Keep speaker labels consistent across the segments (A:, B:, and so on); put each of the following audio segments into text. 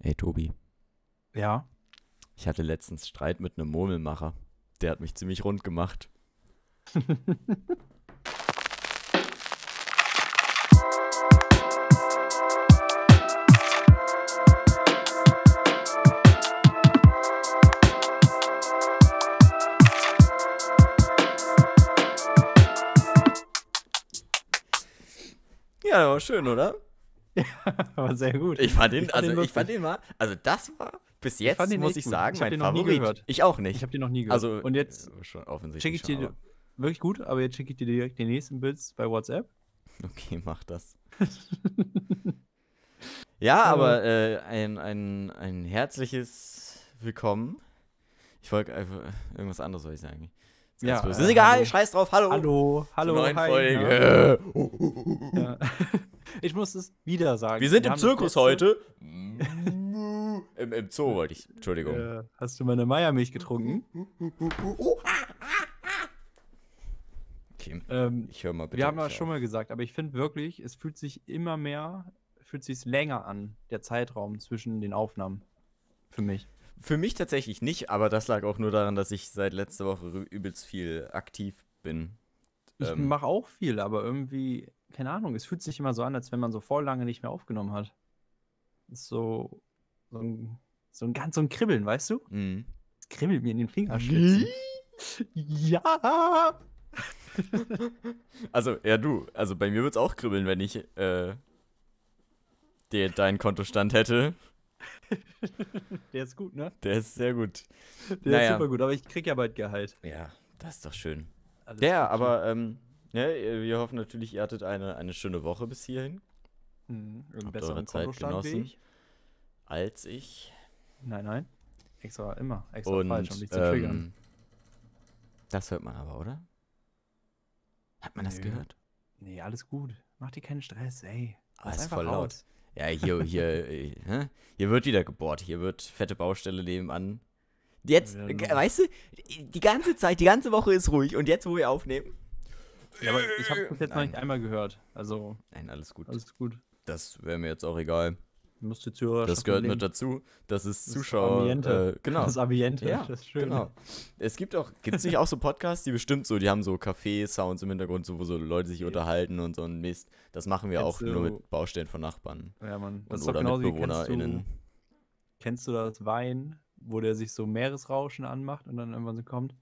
A: Hey Tobi,
B: Ja.
A: ich hatte letztens Streit mit einem Murmelmacher. Der hat mich ziemlich rund gemacht. Ja, schön, oder?
B: Aber sehr gut.
A: Ich fand den,
B: Ich fand
A: also
B: den
A: ich fand den mal, also das war bis jetzt,
B: den
A: muss ich
B: gut.
A: sagen,
B: Ich
A: mein
B: den noch nie
A: Favorit.
B: gehört.
A: Ich auch nicht.
B: Ich habe den noch nie gehört.
A: also
B: und jetzt
A: äh, schon offensichtlich.
B: schicke ich dir
A: schon,
B: wirklich gut, aber jetzt schicke ich dir direkt den nächsten Bits bei WhatsApp.
A: aber- Okay, mach das. ja, aber äh, ein, ein, ein herzliches Willkommen. Ich wollte einfach irgendwas anderes soll ich sagen. Ist,
B: Ja, äh,
A: ist egal,
B: hallo.
A: scheiß drauf, hallo.
B: Hallo, hallo,
A: neuen
B: hi,
A: Folge.
B: Ja. Ich muss es wieder sagen.
A: Wir sind im
B: haben das
A: Zirkus heute. Im, Im Zoo wollte ich. Entschuldigung.
B: Äh, hast du meine Meiermilch getrunken?
A: Okay,
B: Ähm,
A: ich höre mal bitte.
B: wir haben ja
A: auf.
B: schon mal gesagt, aber ich finde wirklich, es fühlt sich immer mehr, fühlt sich länger an, der Zeitraum zwischen den Aufnahmen. Für mich.
A: Für mich tatsächlich nicht, aber das lag auch nur daran, dass ich seit letzter Woche übelst viel aktiv bin.
B: Ich
A: Ähm.
B: mache auch viel, aber irgendwie, keine Ahnung, es fühlt sich immer so an, als wenn man so voll lange nicht mehr aufgenommen hat. Das ist so, so ein, so ein ganz so ein Kribbeln, weißt du?
A: Mhm.
B: Es kribbelt mir in den Fingerspitzen. Ja!
A: Also, ja, du. Also bei mir würde es auch kribbeln, wenn ich äh, dir deinen Kontostand hätte.
B: Der ist gut, ne?
A: Der ist sehr gut.
B: Der
A: Naja.
B: ist super gut, aber ich krieg ja bald Gehalt.
A: Ja, das ist doch schön.
B: Alles gut.
A: aber ähm, ja, wir hoffen natürlich, ihr hattet eine, eine schöne Woche bis hierhin.
B: Mhm,
A: Habt eure
B: besseren
A: Zeit genossen?
B: ich.
A: Als ich.
B: Nein, nein. Extra, immer. Extra
A: Und
B: falsch, um dich zu triggern.
A: ähm, das hört man aber, oder? Hat man das
B: Nö.
A: gehört?
B: Nee, alles gut. Mach dir keinen Stress, ey.
A: Aber
B: Lass
A: ist voll laut.
B: raus.
A: Ja, hier, hier, äh, hier wird wieder gebohrt. Hier wird fette Baustelle nebenan. Jetzt,
B: Ja,
A: äh,
B: genau.
A: weißt du, die ganze Zeit, die ganze Woche ist ruhig und jetzt, wo wir aufnehmen.
B: Ja, aber ich habe das jetzt noch
A: Nein.
B: nicht einmal gehört. Also,
A: Nein, alles gut.
B: alles gut.
A: Das wäre mir jetzt auch egal.
B: Du musst die Zuhörer
A: Das gehört mit dazu. Das ist Zuschauer.
B: Ambiente.
A: Äh, genau.
B: Das Ambiente,
A: Ja,
B: das ist schön.
A: Genau. Es gibt auch, gibt es nicht auch so Podcasts, die bestimmt so, die haben so Café-Sounds im Hintergrund, so, wo so Leute sich unterhalten und so ein Mist. Das machen wir auch
B: Kennst
A: nur
B: du-
A: mit Baustellen von Nachbarn.
B: Ja, Mann.
A: Und,
B: Das doch
A: oder
B: kennst
A: MitbewohnerInnen.
B: du, kennst du das Wein, wo der sich so Meeresrauschen anmacht und dann irgendwann so kommt,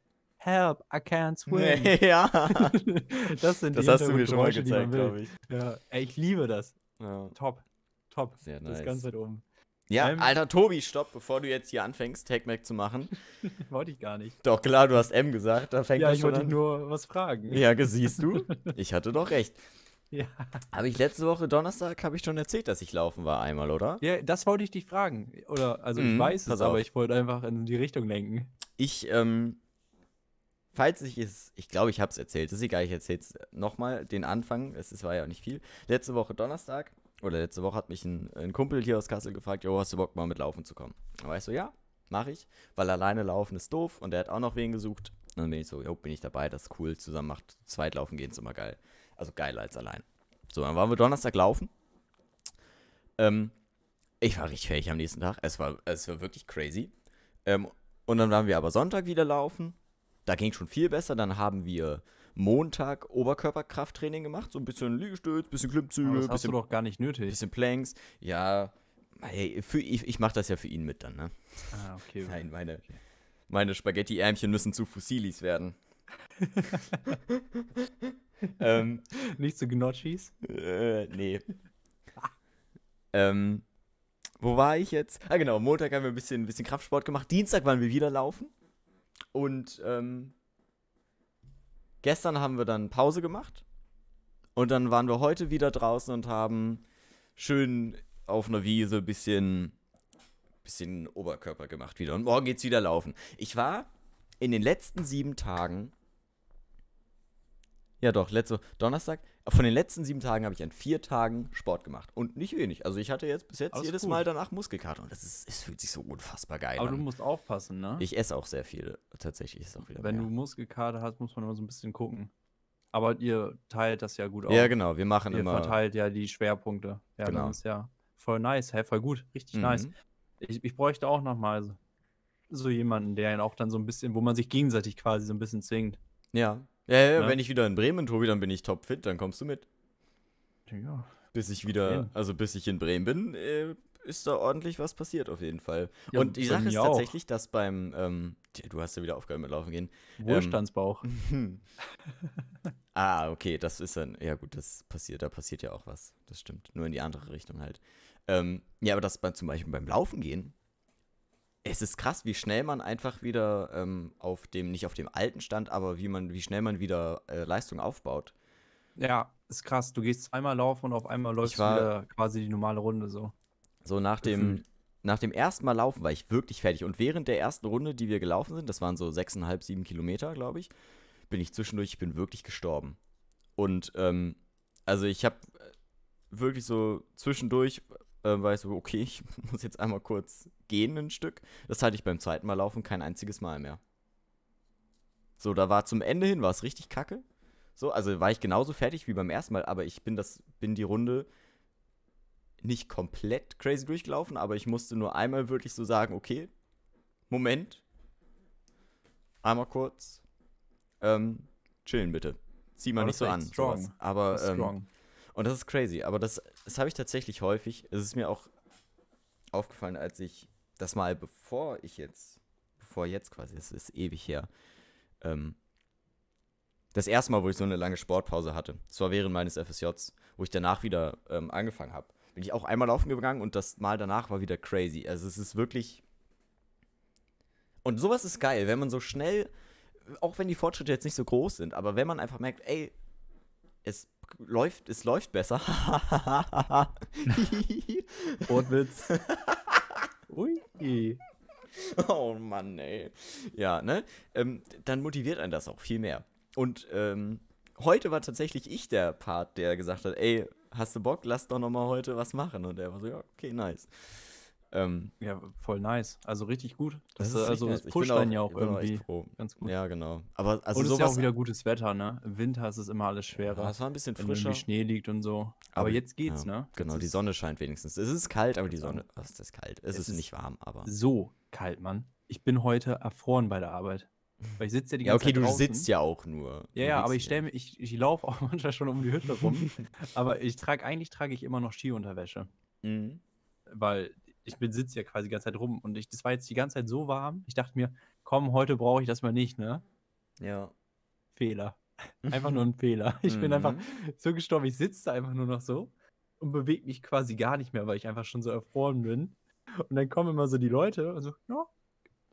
B: Help, I can't swim.
A: ja.
B: das sind
A: Das
B: die
A: hast du mir schon mal gezeigt, glaube ich.
B: Ja, ey, ich liebe das.
A: Ja,
B: Top. Top.
A: sehr
B: Das
A: nice.
B: ganz weit oben.
A: Ja,
B: Ähm,
A: alter Tobi, stopp, bevor du jetzt hier anfängst, Tag Mac zu machen.
B: Wollte ich gar nicht.
A: Doch klar, du hast M gesagt, da fängt
B: Ja,
A: das
B: ich wollte dich nur was fragen.
A: Ja, siehst du? Ich hatte doch recht.
B: Ja.
A: Habe ich letzte Woche Donnerstag, habe ich schon erzählt, dass ich laufen war einmal, oder?
B: Ja, das wollte ich dich fragen. Oder, also
A: Mhm,
B: ich weiß
A: pass
B: es, aber
A: auf.
B: ich wollte einfach in die Richtung lenken.
A: Ich, ähm, falls ich es, ich glaube, ich habe es erzählt, ist egal, ich erzähle es nochmal, den Anfang, es, war ja auch nicht viel. Letzte Woche Donnerstag, oder letzte Woche hat mich ein, ein Kumpel hier aus Kassel gefragt, jo, hast du Bock mal mit Laufen zu kommen? Da war ich so, ja, mache ich, weil alleine laufen ist doof und der hat auch noch wen gesucht. Und dann bin ich so, jo, bin ich dabei, das ist cool, zusammen macht, zweit laufen gehen ist immer geil. Also geiler als allein. So, dann waren wir Donnerstag laufen. Ähm, ich war richtig fähig am nächsten Tag. Es war, es war wirklich crazy. Ähm, und dann waren wir aber Sonntag wieder laufen. Da ging schon viel besser. Dann haben wir Montag Oberkörperkrafttraining gemacht. So ein bisschen Liegestütz, bisschen Klimmzüge,
B: Aber das hast du
A: bisschen,
B: doch gar nicht nötig.
A: bisschen Planks. Ja, hey, für, ich, ich mache das ja für ihn mit dann, ne?
B: Ah, okay.
A: Nein, meine, meine Spaghetti-Ärmchen müssen zu Fusilis werden. ähm,
B: Nicht zu Gnocchis?
A: äh, nee. ähm, wo war ich jetzt? Ah, genau. Montag haben wir ein bisschen, ein bisschen Kraftsport gemacht. Dienstag waren wir wieder laufen. Und ähm, gestern haben wir dann Pause gemacht. Und dann waren wir heute wieder draußen und haben schön auf einer Wiese ein bisschen, bisschen Oberkörper gemacht wieder. Und morgen geht's wieder laufen. Ich war in den letzten sieben Tagen. Ja, doch, letzte Donnerstag. Von den letzten sieben Tagen habe ich an vier Tagen Sport gemacht. Und nicht wenig. Also ich hatte jetzt bis jetzt
B: Alles
A: jedes
B: gut.
A: Mal danach Muskelkater. Und das ist, es fühlt sich so unfassbar geil
B: Aber du
A: an.
B: musst aufpassen, ne?
A: Ich esse auch sehr viel. Tatsächlich ist auch wieder
B: Wenn
A: mehr.
B: du Muskelkater hast, muss man immer so ein bisschen gucken. Aber ihr teilt das ja gut auf.
A: Ja, genau. Wir machen
B: Ihr
A: immer.
B: verteilt ja die Schwerpunkte. Ja,
A: Genau.
B: ist ja voll nice. Hä, voll gut. Richtig
A: Mhm.
B: nice. Ich, ich bräuchte auch noch mal so, so jemanden, der ihn auch dann so ein bisschen, wo man sich gegenseitig quasi so ein bisschen zwingt.
A: Ja. Ja, ja,
B: Ne?
A: wenn ich wieder in Bremen Tobi, dann bin ich topfit, dann kommst du mit.
B: Ja.
A: Bis ich wieder, also bis ich in Bremen bin, äh, ist da ordentlich was passiert auf jeden Fall.
B: Ja,
A: Und die Sache ist
B: auch.
A: tatsächlich, dass beim, ähm, du hast ja wieder aufgehört mit Laufen gehen.
B: Wohlstandsbauch.
A: ah, okay, das ist dann, ja gut, das passiert, da passiert ja auch was. Das stimmt, nur in die andere Richtung halt. Ähm, ja, aber das bei, zum Beispiel beim Laufen gehen, es ist krass, wie schnell man einfach wieder ähm, auf dem, nicht auf dem alten Stand, aber wie man, wie schnell man wieder äh, Leistung aufbaut.
B: Ja, ist krass. Du gehst zweimal laufen und auf einmal läufst du wieder quasi die normale Runde so.
A: So nach dem, nach dem ersten Mal laufen war ich wirklich fertig. Und während der ersten Runde, die wir gelaufen sind, das waren so sechseinhalb, sieben Kilometer, glaube ich, bin ich zwischendurch, ich bin wirklich gestorben. Und ähm, also ich habe wirklich so zwischendurch, äh, war ich so, okay, ich muss jetzt einmal kurz gehen ein Stück. Das hatte ich beim zweiten Mal laufen kein einziges Mal mehr. So, da war zum Ende hin, war es richtig kacke. So, also war ich genauso fertig wie beim ersten Mal, aber ich bin das, bin die Runde nicht komplett crazy durchgelaufen, aber ich musste nur einmal wirklich so sagen, okay, Moment, einmal kurz, ähm, chillen bitte. Zieh mal
B: Aber
A: nicht so an.
B: strong.
A: sowas. Aber, ähm,
B: strong.
A: und das ist crazy, aber das, das habe ich tatsächlich häufig. Es ist mir auch aufgefallen, als ich das mal, bevor ich jetzt, bevor jetzt quasi, es ist ewig her, ähm, das erste Mal, wo ich so eine lange Sportpause hatte, das war während meines FSJs, wo ich danach wieder ähm, angefangen habe, bin ich auch einmal laufen gegangen und das Mal danach war wieder crazy. Also es ist wirklich. Und sowas ist geil, wenn man so schnell, auch wenn die Fortschritte jetzt nicht so groß sind, aber wenn man einfach merkt, ey, es läuft, es läuft besser.
B: Wortwitz. Ui.
A: oh Mann, ey. Ja, ne? Ähm, dann motiviert einen das auch viel mehr. Und ähm, heute war tatsächlich ich der Part, der gesagt hat, ey, hast du Bock, lass doch noch mal heute was machen. Und er war so, ja, okay, nice. Ähm,
B: Ja, voll nice. Also richtig gut.
A: das
B: Das,
A: ist
B: also das
A: nice.
B: Pusht einen ja auch irgendwie
A: froh.
B: ganz gut.
A: Ja, genau. Aber also
B: und es ist ja auch wieder gutes Wetter, ne? Im Winter ist es immer alles
A: ja,
B: schwerer.
A: es war ein bisschen
B: wenn
A: frischer.
B: irgendwie Schnee liegt und so. Aber,
A: Aber-
B: jetzt geht's,
A: ja,
B: ne?
A: Genau, die Sonne scheint wenigstens. Es ist kalt, aber die
B: Sonne.
A: Was ist das kalt? Es,
B: Es
A: ist nicht warm, aber.
B: So kalt, Mann. Ich bin heute erfroren bei der Arbeit. Weil ich sitze ja die
A: Ja,
B: ganze
A: okay,
B: Zeit
A: du
B: draußen.
A: sitzt ja auch nur.
B: Ja, ja, aber ich stelle mir, ich, ich laufe auch manchmal schon um die Hütte rum. aber ich trage, eigentlich trage ich immer noch Skiunterwäsche.
A: Mhm.
B: Weil ich bin sitze ja quasi die ganze Zeit rum und ich, das war jetzt die ganze Zeit so warm. Ich dachte mir, komm, heute brauche ich das mal nicht, ne?
A: Ja.
B: Fehler. Einfach nur ein Fehler. Ich bin einfach
A: Mhm.
B: so gestorben. Ich sitze da einfach nur noch so und bewege mich quasi gar nicht mehr, weil ich einfach schon so erfroren bin. Und dann kommen immer so die Leute und so, ja,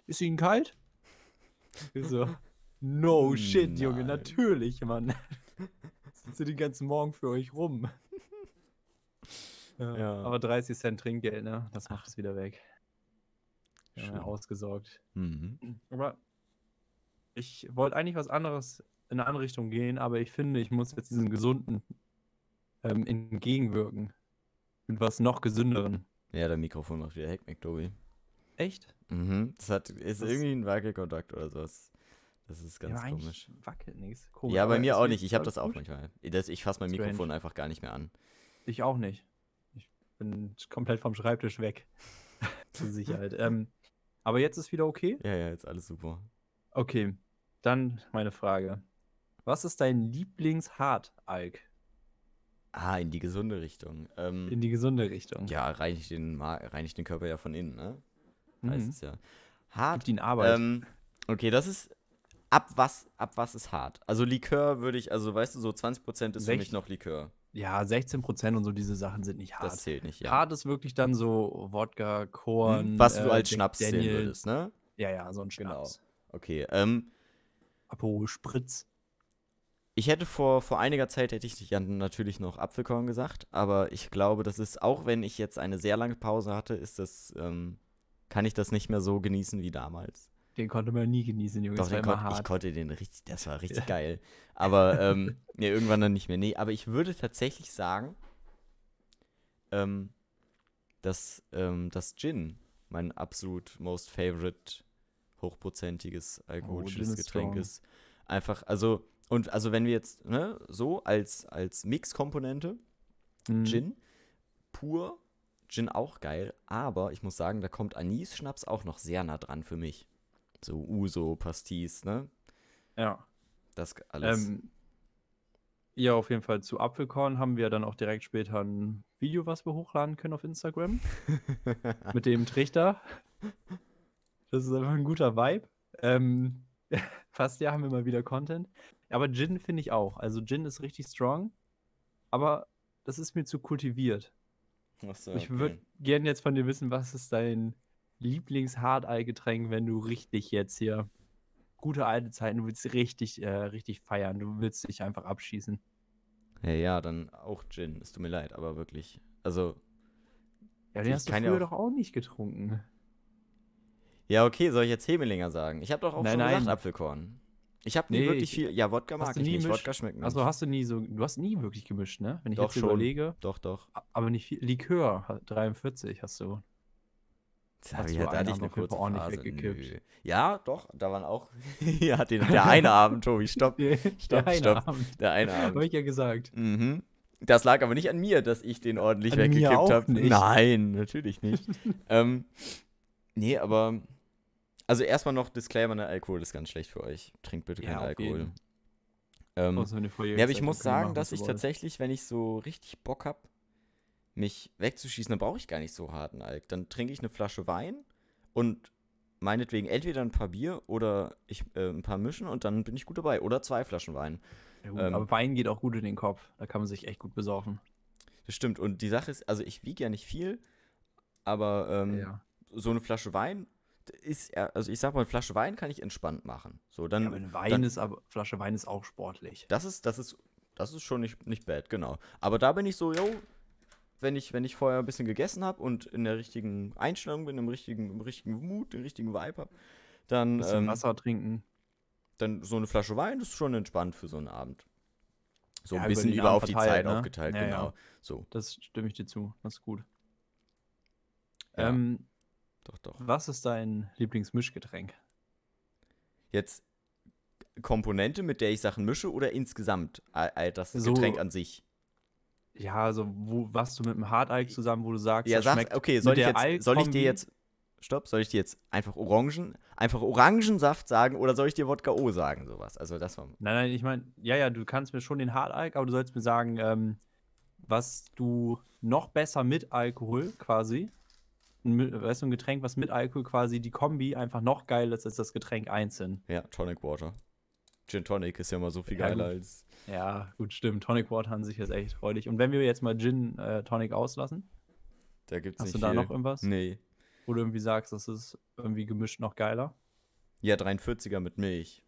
B: ist Ihnen kalt? Ich so, no shit, Junge,
A: Nein.
B: natürlich, Mann. Sitze den ganzen Morgen für euch rum. Ja,
A: Ja.
B: Aber 30 Cent Trinkgeld, ne? Das macht es wieder weg. Ja,
A: Schön.
B: ausgesorgt.
A: Mhm.
B: Aber ich wollte eigentlich was anderes in eine andere Richtung gehen, aber ich finde, ich muss jetzt diesem Gesunden ähm, entgegenwirken. Mit was noch gesünderen.
A: Ja, der Mikrofon macht wieder Heckmeck, Tobi.
B: Echt?
A: Mhm. Das hat, ist
B: Das-
A: irgendwie ein Wackelkontakt oder sowas. Das ist ganz
B: ja,
A: komisch.
B: wackelt nichts. Komisch.
A: Ja, bei mir auch nicht. Ich habe das auch manchmal. Das, ich fasse mein. Mikrofon einfach gar nicht mehr an.
B: Ich auch nicht. Ich bin komplett vom Schreibtisch weg. Zur Sicherheit. ähm, aber jetzt ist wieder okay?
A: Ja, ja, jetzt alles super.
B: Okay. Dann meine Frage. Was ist dein Lieblings-Hard-Alk
A: Ah, in die gesunde Richtung. Ähm,
B: in die gesunde Richtung?
A: ja, reinigt den, reinigt den Körper ja von innen, ne? Heißt
B: Mhm.
A: es ja. Hart.
B: Gibt ihn Arbeit.
A: Ähm, okay, das ist. Ab was, ab was ist hart? Also Likör würde ich, also weißt du, so 20% ist für mich
B: Sech-
A: noch Likör.
B: Ja, 16% und so diese Sachen sind nicht hart.
A: Das zählt nicht, ja.
B: Hart ist wirklich dann so Wodka, Korn.
A: Hm, Was du
B: äh,
A: als Schnaps zählen
B: Daniels.
A: würdest, ne?
B: Ja, ja, so ein
A: Genau.
B: Schnaps.
A: Okay, ähm,
B: Aperol Spritz.
A: Ich hätte vor, vor einiger Zeit hätte ich natürlich noch Apfelkorn gesagt, aber ich glaube, das ist, auch wenn ich jetzt eine sehr lange Pause hatte, ist das, ähm, kann ich das nicht mehr so genießen wie damals.
B: Den konnte man nie genießen, Junge.
A: Doch, den kon ich
B: hart.
A: konnte den richtig, das war richtig geil. Aber ähm, ja, irgendwann dann nicht mehr. Nee, aber ich würde tatsächlich sagen, ähm, dass ähm, das Gin mein absolut most favorite hochprozentiges alkoholisches
B: Oh,
A: Getränk
B: strong.
A: ist. Einfach, also, und also wenn wir jetzt, ne, so als, als Mixkomponente,
B: Mhm.
A: Gin, pur, Gin auch geil, aber ich muss sagen, da kommt Anis-Schnaps auch noch sehr nah dran für mich. So Uso, Pastis, ne?
B: Ja.
A: Das alles.
B: Ähm, ja, auf jeden Fall zu Apfelkorn haben wir dann auch direkt später ein Video, was wir hochladen können auf Instagram. mit dem Trichter. Das ist einfach ein guter Vibe. Ähm, fast ja haben wir mal wieder Content. Aber Gin finde ich auch. Also Gin ist richtig strong, aber das ist mir zu kultiviert.
A: Ach so,
B: Ich
A: okay.
B: würde gerne jetzt von dir wissen, was ist dein Lieblings-Hardeye-Getränk, wenn du richtig jetzt hier gute alte Zeiten, du willst richtig, äh, richtig feiern, du willst dich einfach abschießen.
A: Ja, ja, dann auch Gin. Es tut mir leid, aber wirklich. Also,
B: Ja, den hast du früher
A: auch-
B: doch auch nicht getrunken.
A: ja, okay, soll ich jetzt Hemelinger sagen? Ich habe doch auch
B: Nein,
A: schon
B: nein.
A: gesagt Apfelkorn. Ich habe nie
B: Nee,
A: wirklich
B: ich-
A: viel. Ja, Wodka mag
B: du
A: ich
B: nie
A: nicht.
B: misch-
A: Wodka schmeckt mir
B: Also hast du nie so, du hast nie wirklich gemischt, ne? Wenn ich
A: Doch,
B: jetzt
A: schon.
B: überlege,
A: Doch, doch.
B: aber nicht viel. Likör, ha- 43 hast du.
A: Das
B: Hast
A: hab ich, ja, da hatte ich
B: Abend
A: eine kurze Phase.
B: weggekippt.
A: Nö. Ja, doch, da waren auch. ja, den, der eine Abend, Tobi, stopp. Stopp,
B: Der
A: stopp.
B: Abend.
A: Der eine Abend.
B: ich ja gesagt.
A: Mhm. Das lag aber nicht an mir, dass ich den ordentlich
B: An
A: weggekippt habe.
B: nicht.
A: Nein, natürlich nicht. ähm, nee, aber. Also erstmal noch Disclaimer, ne, Alkohol ist ganz schlecht für euch. Trinkt bitte keinen
B: Ja, auf
A: Alkohol. Ähm,
B: vorher
A: ja, aber ich muss sagen,
B: machen,
A: dass ich
B: wollt.
A: tatsächlich, wenn ich so richtig Bock habe, mich wegzuschießen, dann brauche ich gar nicht so harten Alk. Dann trinke ich eine Flasche Wein und meinetwegen entweder ein paar Bier oder ich, äh, ein paar mischen und dann bin ich gut dabei. Oder zwei Flaschen Wein.
B: Ja, gut,
A: ähm,
B: aber Wein geht auch gut in den Kopf. Da kann man sich echt gut besaufen.
A: Das stimmt. Und die Sache ist, also ich wiege ja nicht viel, aber ähm,
B: ja.
A: so eine Flasche Wein ist, also ich sag mal, eine Flasche Wein kann ich entspannt machen. So, dann,
B: ja, aber ein Wein
A: dann-
B: ist aber, Flasche Wein ist auch sportlich.
A: das ist, das ist, das ist schon nicht, nicht bad, genau. Aber da bin ich so, yo, wenn ich, wenn ich vorher ein bisschen gegessen habe und in der richtigen Einstellung bin, im richtigen, im richtigen Mut, den richtigen Vibe habe, dann,
B: bisschen
A: ähm,
B: Wasser trinken.
A: dann so eine Flasche Wein ist schon entspannt für so einen Abend. So
B: Ja,
A: ein
B: über
A: bisschen über,
B: Abend
A: auf die Zeit
B: ne?
A: aufgeteilt,
B: Ja,
A: genau.
B: ja.
A: So,
B: Das stimme ich dir zu. Das ist gut. Ähm,
A: doch, doch.
B: was ist dein Lieblingsmischgetränk?
A: Jetzt Komponente, mit der ich Sachen mische oder insgesamt das
B: So-
A: Getränk an sich?
B: Ja, also wo, was du mit dem Hartalk zusammen, wo du sagst,
A: Ja, sag, okay, soll ich, jetzt, soll ich dir jetzt, stopp, soll ich dir jetzt einfach Orangen, einfach Orangensaft sagen oder soll ich dir Wodka O sagen, sowas? Also das war,
B: Nein, nein, ich meine, ja, ja, du kannst mir schon den Hartalk, aber du sollst mir sagen, ähm, was du noch besser mit Alkohol quasi, ein, weißt du, ein Getränk, was mit Alkohol quasi die Kombi einfach noch geiler ist als das Getränk einzeln.
A: ja, Tonic Water. Gin Tonic ist ja immer so viel
B: Ja,
A: geiler
B: gut.
A: als,
B: Ja, gut, stimmt. Tonic Water an sich ist echt freudig. Und wenn wir jetzt mal Gin äh, Tonic auslassen,
A: da gibt's
B: hast
A: nicht
B: du da
A: viel.
B: noch irgendwas,
A: Nee.
B: wo du irgendwie sagst, das ist irgendwie gemischt noch geiler?
A: Ja, 43er mit Milch.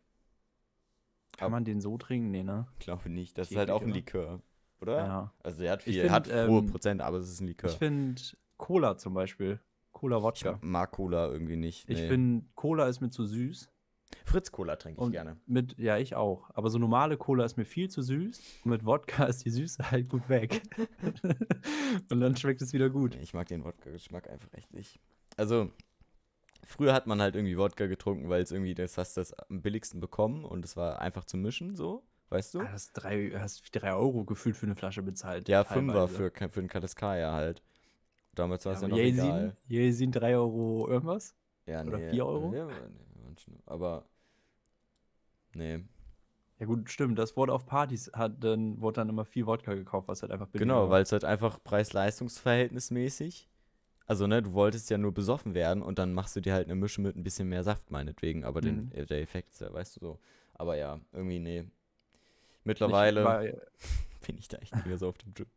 B: Kann
A: Ab-
B: man den so trinken? Nee, ne?
A: Glaube nicht. Das ist
B: Geht
A: halt auch ein
B: oder?
A: Likör, oder?
B: Ja.
A: Also der hat
B: Ich
A: viel, hat
B: find,
A: hohe
B: ähm,
A: Prozent, aber es ist ein Likör.
B: Ich finde Cola zum Beispiel. Cola
A: Ich
B: Wodka.
A: mag Cola irgendwie nicht.
B: Ich
A: nee.
B: finde, Cola ist mir zu süß.
A: Fritz Cola trinke ich
B: Und
A: gerne.
B: mit, ja, ich auch. Aber so normale Cola ist mir viel zu süß. Und mit Wodka ist die Süße halt gut weg. und dann schmeckt es wieder gut.
A: Ich mag den Wodka-Geschmack einfach echt nicht. Also, früher hat man halt irgendwie Wodka getrunken, weil es irgendwie, das hast du das am billigsten bekommen und es war einfach zu mischen, so, weißt du?
B: Ah, hast drei, hast drei Euro gefühlt für eine Flasche bezahlt.
A: Ja, Fünfer für, für einen Kaliskaya halt. Damals war
B: Ja,
A: es ja,
B: aber
A: noch
B: Jelsin,
A: egal.
B: Jelsin 3 Euro irgendwas?
A: Ja,
B: oder
A: nee,
B: vier Euro?
A: Ja, nee, manchen- aber, nee.
B: Ja gut, stimmt. Das wurde auf Partys, hat, dann wurde dann immer viel Wodka gekauft, was halt einfach
A: Genau, weil es halt einfach preis-leistungs-verhältnismäßig. Also, ne, du wolltest ja nur besoffen werden und dann machst du dir halt eine Mische mit ein bisschen mehr Saft, meinetwegen. Aber den,
B: Mhm.
A: äh, der Effekt, ist ja, weißt du so. Aber ja, irgendwie, nee.
B: Ich
A: Mittlerweile
B: war-
A: bin ich da echt nicht mehr so auf dem Trip.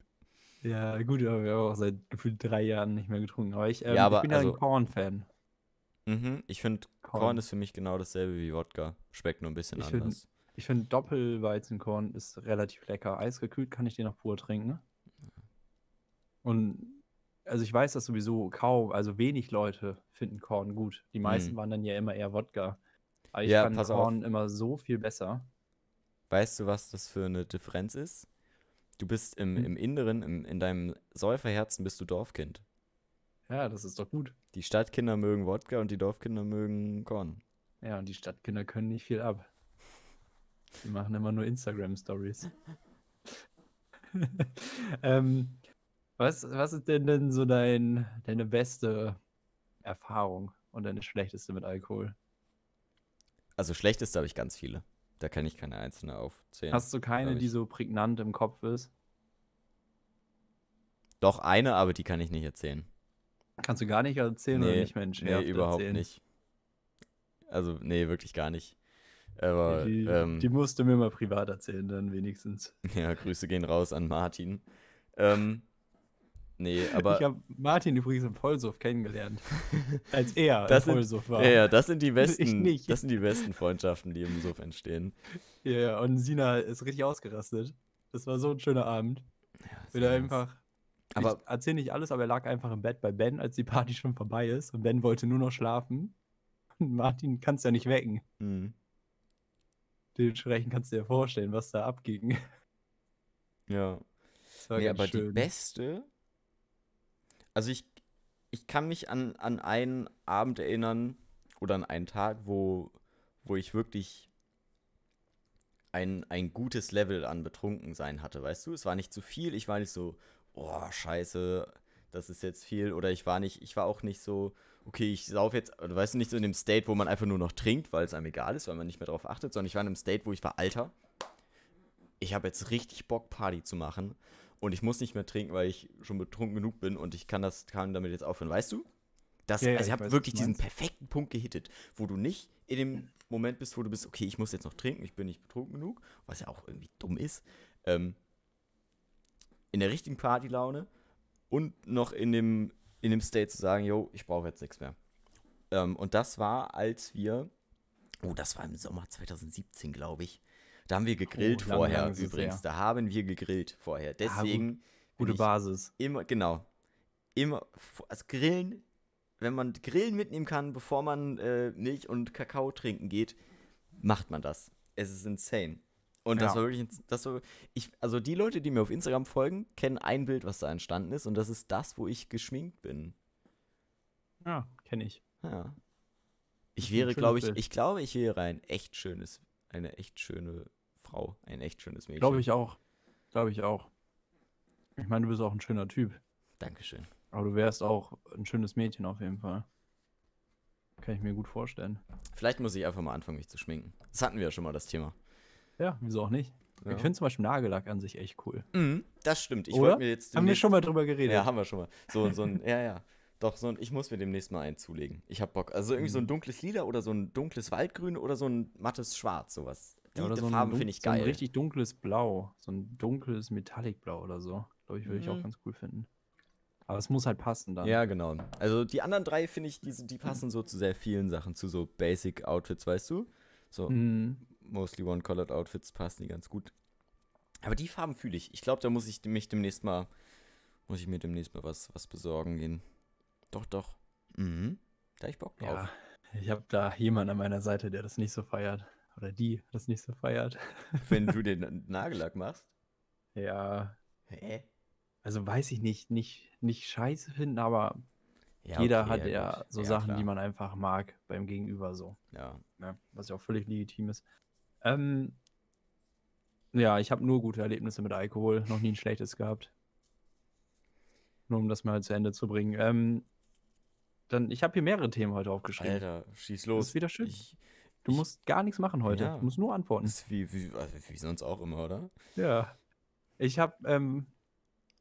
B: Ja, gut, aber wir haben auch seit gefühlt drei Jahren nicht mehr getrunken. Aber ich, ähm,
A: Ja, aber
B: ich bin ja
A: also-
B: ein Korn-Fan.
A: Mhm, ich finde,
B: Korn.
A: Korn ist für mich genau dasselbe wie Wodka. Schmeckt nur ein bisschen
B: Ich find-
A: anders.
B: Ich finde Doppelweizenkorn ist relativ lecker. Eisgekühlt kann ich den auch pur trinken. Und also ich weiß das sowieso kaum, also wenig Leute finden Korn gut. Die meisten
A: Mhm.
B: waren dann ja immer eher Wodka. Aber ich
A: Ja,
B: fand
A: pass auf.
B: Korn immer so viel besser.
A: Weißt du, was das für eine Differenz ist? Du bist im,
B: Hm.
A: im Inneren, im, in deinem Säuferherzen bist du Dorfkind.
B: Ja, das ist doch gut.
A: Die Stadtkinder mögen Wodka und die Dorfkinder mögen Korn.
B: Ja, und die Stadtkinder können nicht viel ab. Die machen immer nur Instagram-Stories. ähm, Was, was ist denn, denn so dein, deine beste Erfahrung und deine schlechteste mit Alkohol?
A: Also schlechteste habe ich ganz viele. Da kann ich keine einzelne aufzählen.
B: Hast du keine, die so prägnant im Kopf ist?
A: Doch eine, aber die kann ich nicht erzählen.
B: Kannst du gar nicht erzählen oder nicht entschärft
A: nee, überhaupt
B: erzählen?
A: nicht. Also, nee, wirklich gar nicht. Aber,
B: Die,
A: ähm,
B: die musst du mir mal privat erzählen, dann wenigstens.
A: ja, Grüße gehen raus an Martin. Ähm, nee, aber
B: ich habe Martin übrigens im Vollsuff kennengelernt. Als er
A: Das
B: im Vollsuff war.
A: ja, ja, das sind die besten,
B: nicht.
A: das sind die besten Freundschaften, die im Suff entstehen.
B: Ja, ja, und Sina ist richtig ausgerastet. Das war so ein schöner Abend. Wieder einfach.
A: Aber-
B: ich erzähl nicht alles, aber er lag einfach im Bett bei Ben, als die Party schon vorbei ist. Und Ben wollte nur noch schlafen. Und Martin kannst ja nicht wecken.
A: Mhm.
B: Dementsprechend kannst du dir vorstellen, was da abging.
A: Ja.
B: Das war
A: Nee, aber die
B: schön.
A: beste. Also ich, ich kann mich an, an einen Abend erinnern oder an einen Tag, wo, wo ich wirklich ein, ein gutes Level an Betrunkensein hatte, weißt du? Es war nicht zu viel, ich war nicht so, oh, scheiße, das ist jetzt viel. Oder ich war nicht, ich war auch nicht so, okay, ich sauf jetzt, oder weißt du, nicht so in dem State, wo man einfach nur noch trinkt, weil es einem egal ist, weil man nicht mehr drauf achtet, sondern ich war in einem State, wo ich war, Alter, ich habe jetzt richtig Bock, Party zu machen. Und ich muss nicht mehr trinken, weil ich schon betrunken genug bin und ich kann das kann damit jetzt aufhören. Weißt du? Das,
B: Ja, ja,
A: also ich
B: ich
A: habe wirklich diesen perfekten Punkt gehittet, wo du nicht in dem Moment bist, wo du bist, okay, ich muss jetzt noch trinken, ich bin nicht betrunken genug, was ja auch irgendwie dumm ist. Ähm, in der richtigen Partylaune und noch in dem, in dem State zu sagen, yo, ich brauche jetzt nichts mehr. Ähm, und das war, als wir, oh, das war im Sommer 2017, glaube ich. Da haben wir gegrillt
B: Oh,
A: vorher
B: es
A: übrigens. Da haben wir gegrillt vorher.
B: gut.
A: Deswegen
B: Gute
A: bin ich
B: Basis.
A: immer, genau, immer, also Grillen, wenn man Grillen mitnehmen kann, bevor man äh, Milch und Kakao trinken geht, macht man das. Es ist insane. Und das
B: Ja.
A: war wirklich, das war, ich, also die Leute, die mir auf Instagram folgen, kennen ein Bild, was da entstanden ist und das ist das, wo ich geschminkt bin.
B: Ja, kenne ich.
A: Ja. Ich wäre, glaube ich,
B: Bild.
A: ich glaube, ich wäre ein echt schönes, eine echt schöne Frau, ein echt schönes Mädchen.
B: Glaube ich auch. Glaube ich auch. Ich meine, du bist auch ein schöner Typ.
A: Dankeschön.
B: Aber du wärst auch ein schönes Mädchen auf jeden Fall. Kann ich mir gut vorstellen.
A: Vielleicht muss ich einfach mal anfangen, mich zu schminken. Das hatten wir ja schon mal, das Thema.
B: Ja, wieso auch nicht?
A: Ja.
B: Ich finde zum Beispiel Nagellack an sich echt cool.
A: Mhm, das stimmt. Ich wollte mir jetzt
B: Haben wir schon mal drüber geredet?
A: Ja, haben wir schon mal. So, so ein, ja, ja. Doch, so ein, ich muss mir demnächst mal einen zulegen. Ich hab Bock. Also irgendwie so ein
B: Mhm.
A: dunkles Lila oder so ein dunkles Waldgrün oder so ein mattes Schwarz, sowas. Die,
B: Ja, so
A: Farben finde ich
B: so ein
A: geil.
B: richtig dunkles Blau. So ein dunkles Metallic-Blau oder so. Glaube ich, würde ich auch
A: Mhm.
B: ganz cool finden. Aber es muss halt passen dann.
A: ja, genau. Also die anderen drei finde ich, die, die passen so zu sehr vielen Sachen, zu so Basic Outfits, weißt du? So
B: Mhm.
A: Mostly one-colored Outfits passen die ganz gut. Aber die Farben fühle ich. Ich glaube, da muss ich mich demnächst mal, muss ich mir demnächst mal was, was besorgen gehen. Doch, doch. Mhm. Da ich Bock drauf.
B: Ja, ich habe da jemanden an meiner Seite, der das nicht so feiert. Oder die das nicht so feiert.
A: Wenn du den Nagellack machst.
B: Ja,
A: Hä?
B: also weiß ich nicht, nicht, nicht scheiße finden, aber
A: Ja,
B: jeder
A: okay,
B: hat
A: ja
B: ja so
A: Ja,
B: Sachen,
A: klar.
B: die man einfach mag beim Gegenüber so.
A: Ja.
B: Was ja auch völlig legitim ist. Ähm, ja, ich habe nur gute Erlebnisse mit Alkohol, noch nie ein schlechtes gehabt. Nur um das mal zu Ende zu bringen. Ähm, dann, ich habe hier mehrere Themen heute aufgeschrieben.
A: Alter, schieß
B: Das
A: los.
B: ist wieder schön.
A: Ich,
B: du
A: ich-
B: musst gar nichts machen heute.
A: Ja.
B: Du musst nur antworten.
A: ist wie, wie, also wie sonst auch immer, oder?
B: Ja. Ich habe, ähm,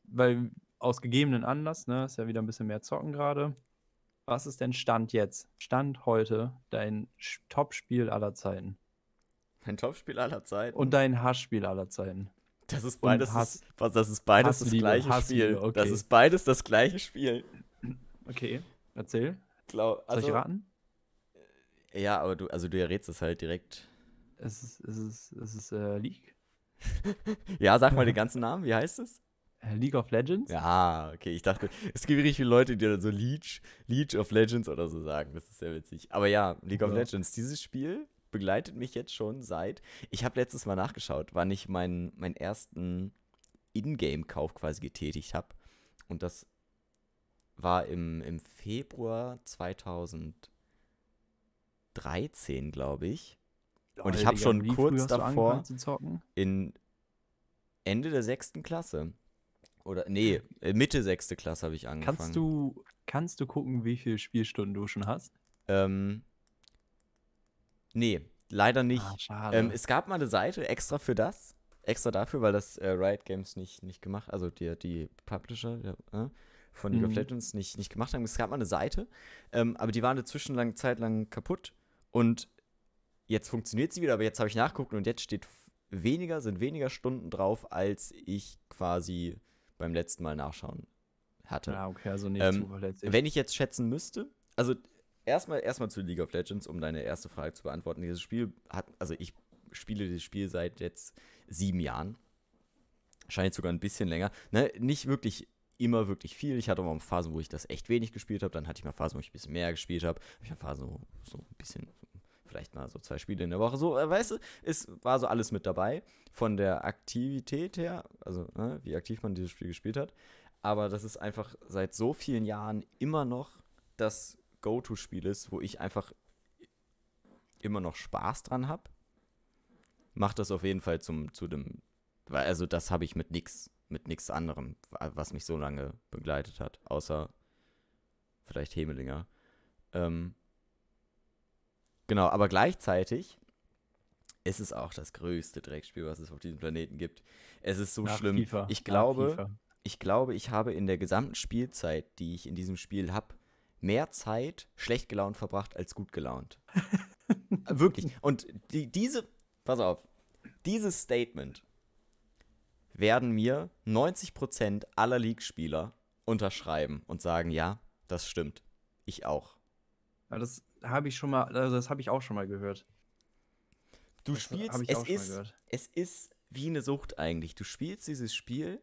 B: weil aus gegebenen Anlass, ne, ist ja wieder ein bisschen mehr zocken gerade. Was ist denn Stand jetzt? Stand heute dein Top-Spiel aller Zeiten
A: Ein Topspiel aller Zeiten.
B: und dein Hassspiel aller Zeiten.
A: das ist beides,
B: Hass-
A: das, das ist beides das gleiche
B: Hassliebe,
A: Spiel. Das
B: okay.
A: ist beides das gleiche Spiel.
B: Okay, erzähl.
A: Glaub,
B: Soll
A: also,
B: ich raten?
A: Ja, aber du, also du errätst es halt direkt.
B: Es ist, es ist, es ist äh, League.
A: Ja, sag mal den ganzen Namen, wie heißt es?
B: Äh, League of Legends?
A: Ja, okay, ich dachte, es gibt richtig viele Leute, die dann so Leech, Leech of Legends oder so sagen. Das ist sehr witzig. Aber ja, League of
B: Ja.
A: Legends, dieses Spiel begleitet mich jetzt schon seit. Ich habe letztes Mal nachgeschaut, wann ich meinen, meinen ersten Ingame-Kauf quasi getätigt habe. Und das war im, im Februar 2013, glaube ich. Und ich
B: Lol,
A: hab
B: Digga,
A: schon kurz davor- in Ende der sechsten Klasse. Oder, nee, äh, Mitte sechste Klasse habe ich angefangen.
B: Kannst du, kannst du gucken, wie viele Spielstunden du schon hast?
A: Ähm, nee, leider nicht.
B: Ah.
A: Ähm, es gab mal eine Seite extra für das. Extra dafür, weil das äh, Riot Games nicht, nicht gemacht, also die, die Publisher der, äh, von League of
B: Mhm.
A: Legends nicht, nicht gemacht haben. Es gab mal eine Seite, ähm, aber die war eine zwischenlange Zeit lang kaputt und jetzt funktioniert sie wieder, aber jetzt habe ich nachgeguckt und jetzt steht weniger, sind weniger Stunden drauf, als ich quasi beim letzten Mal nachschauen hatte.
B: ja, okay, also nicht
A: Ähm,
B: zuverlässig.
A: Wenn ich jetzt schätzen müsste, also erstmal erstmal zu League of Legends, um deine erste Frage zu beantworten. Dieses Spiel hat, also ich spiele dieses Spiel seit jetzt sieben Jahren. Scheint sogar ein bisschen länger. Ne, nicht wirklich immer wirklich viel. Ich hatte auch mal Phasen, wo ich das echt wenig gespielt habe. Dann hatte ich mal Phasen, wo ich ein bisschen mehr gespielt habe. Hab ich mal Phasen, wo so ein bisschen, vielleicht mal so zwei Spiele in der Woche. So, äh, weißt du, es war so alles mit dabei. Von der Aktivität her, also ne, wie aktiv man dieses Spiel gespielt hat. Aber das ist einfach seit so vielen Jahren immer noch das Go-To-Spiel ist, wo ich einfach immer noch Spaß dran habe. Macht das auf jeden Fall zum, zu dem, weil also das habe ich mit nix, mit nix anderem, wa- was mich so lange begleitet hat, außer vielleicht Hemelinger. Ähm, genau, aber gleichzeitig ist es auch das größte Dreckspiel, was es auf diesem Planeten gibt. Es ist so
B: Nach
A: schlimm.
B: FIFA,
A: Ich glaube, ich glaube, ich habe in der gesamten Spielzeit, die ich in diesem Spiel habe, mehr Zeit schlecht gelaunt verbracht als gut gelaunt. Wirklich. Und die, diese, pass auf, dieses Statement werden mir 90% aller League-Spieler unterschreiben und sagen, ja, das stimmt. Ich auch.
B: Ja, das habe ich schon mal, also das habe ich auch schon mal gehört.
A: Du
B: Das
A: spielst, es ist, es ist wie eine Sucht eigentlich. Du spielst dieses Spiel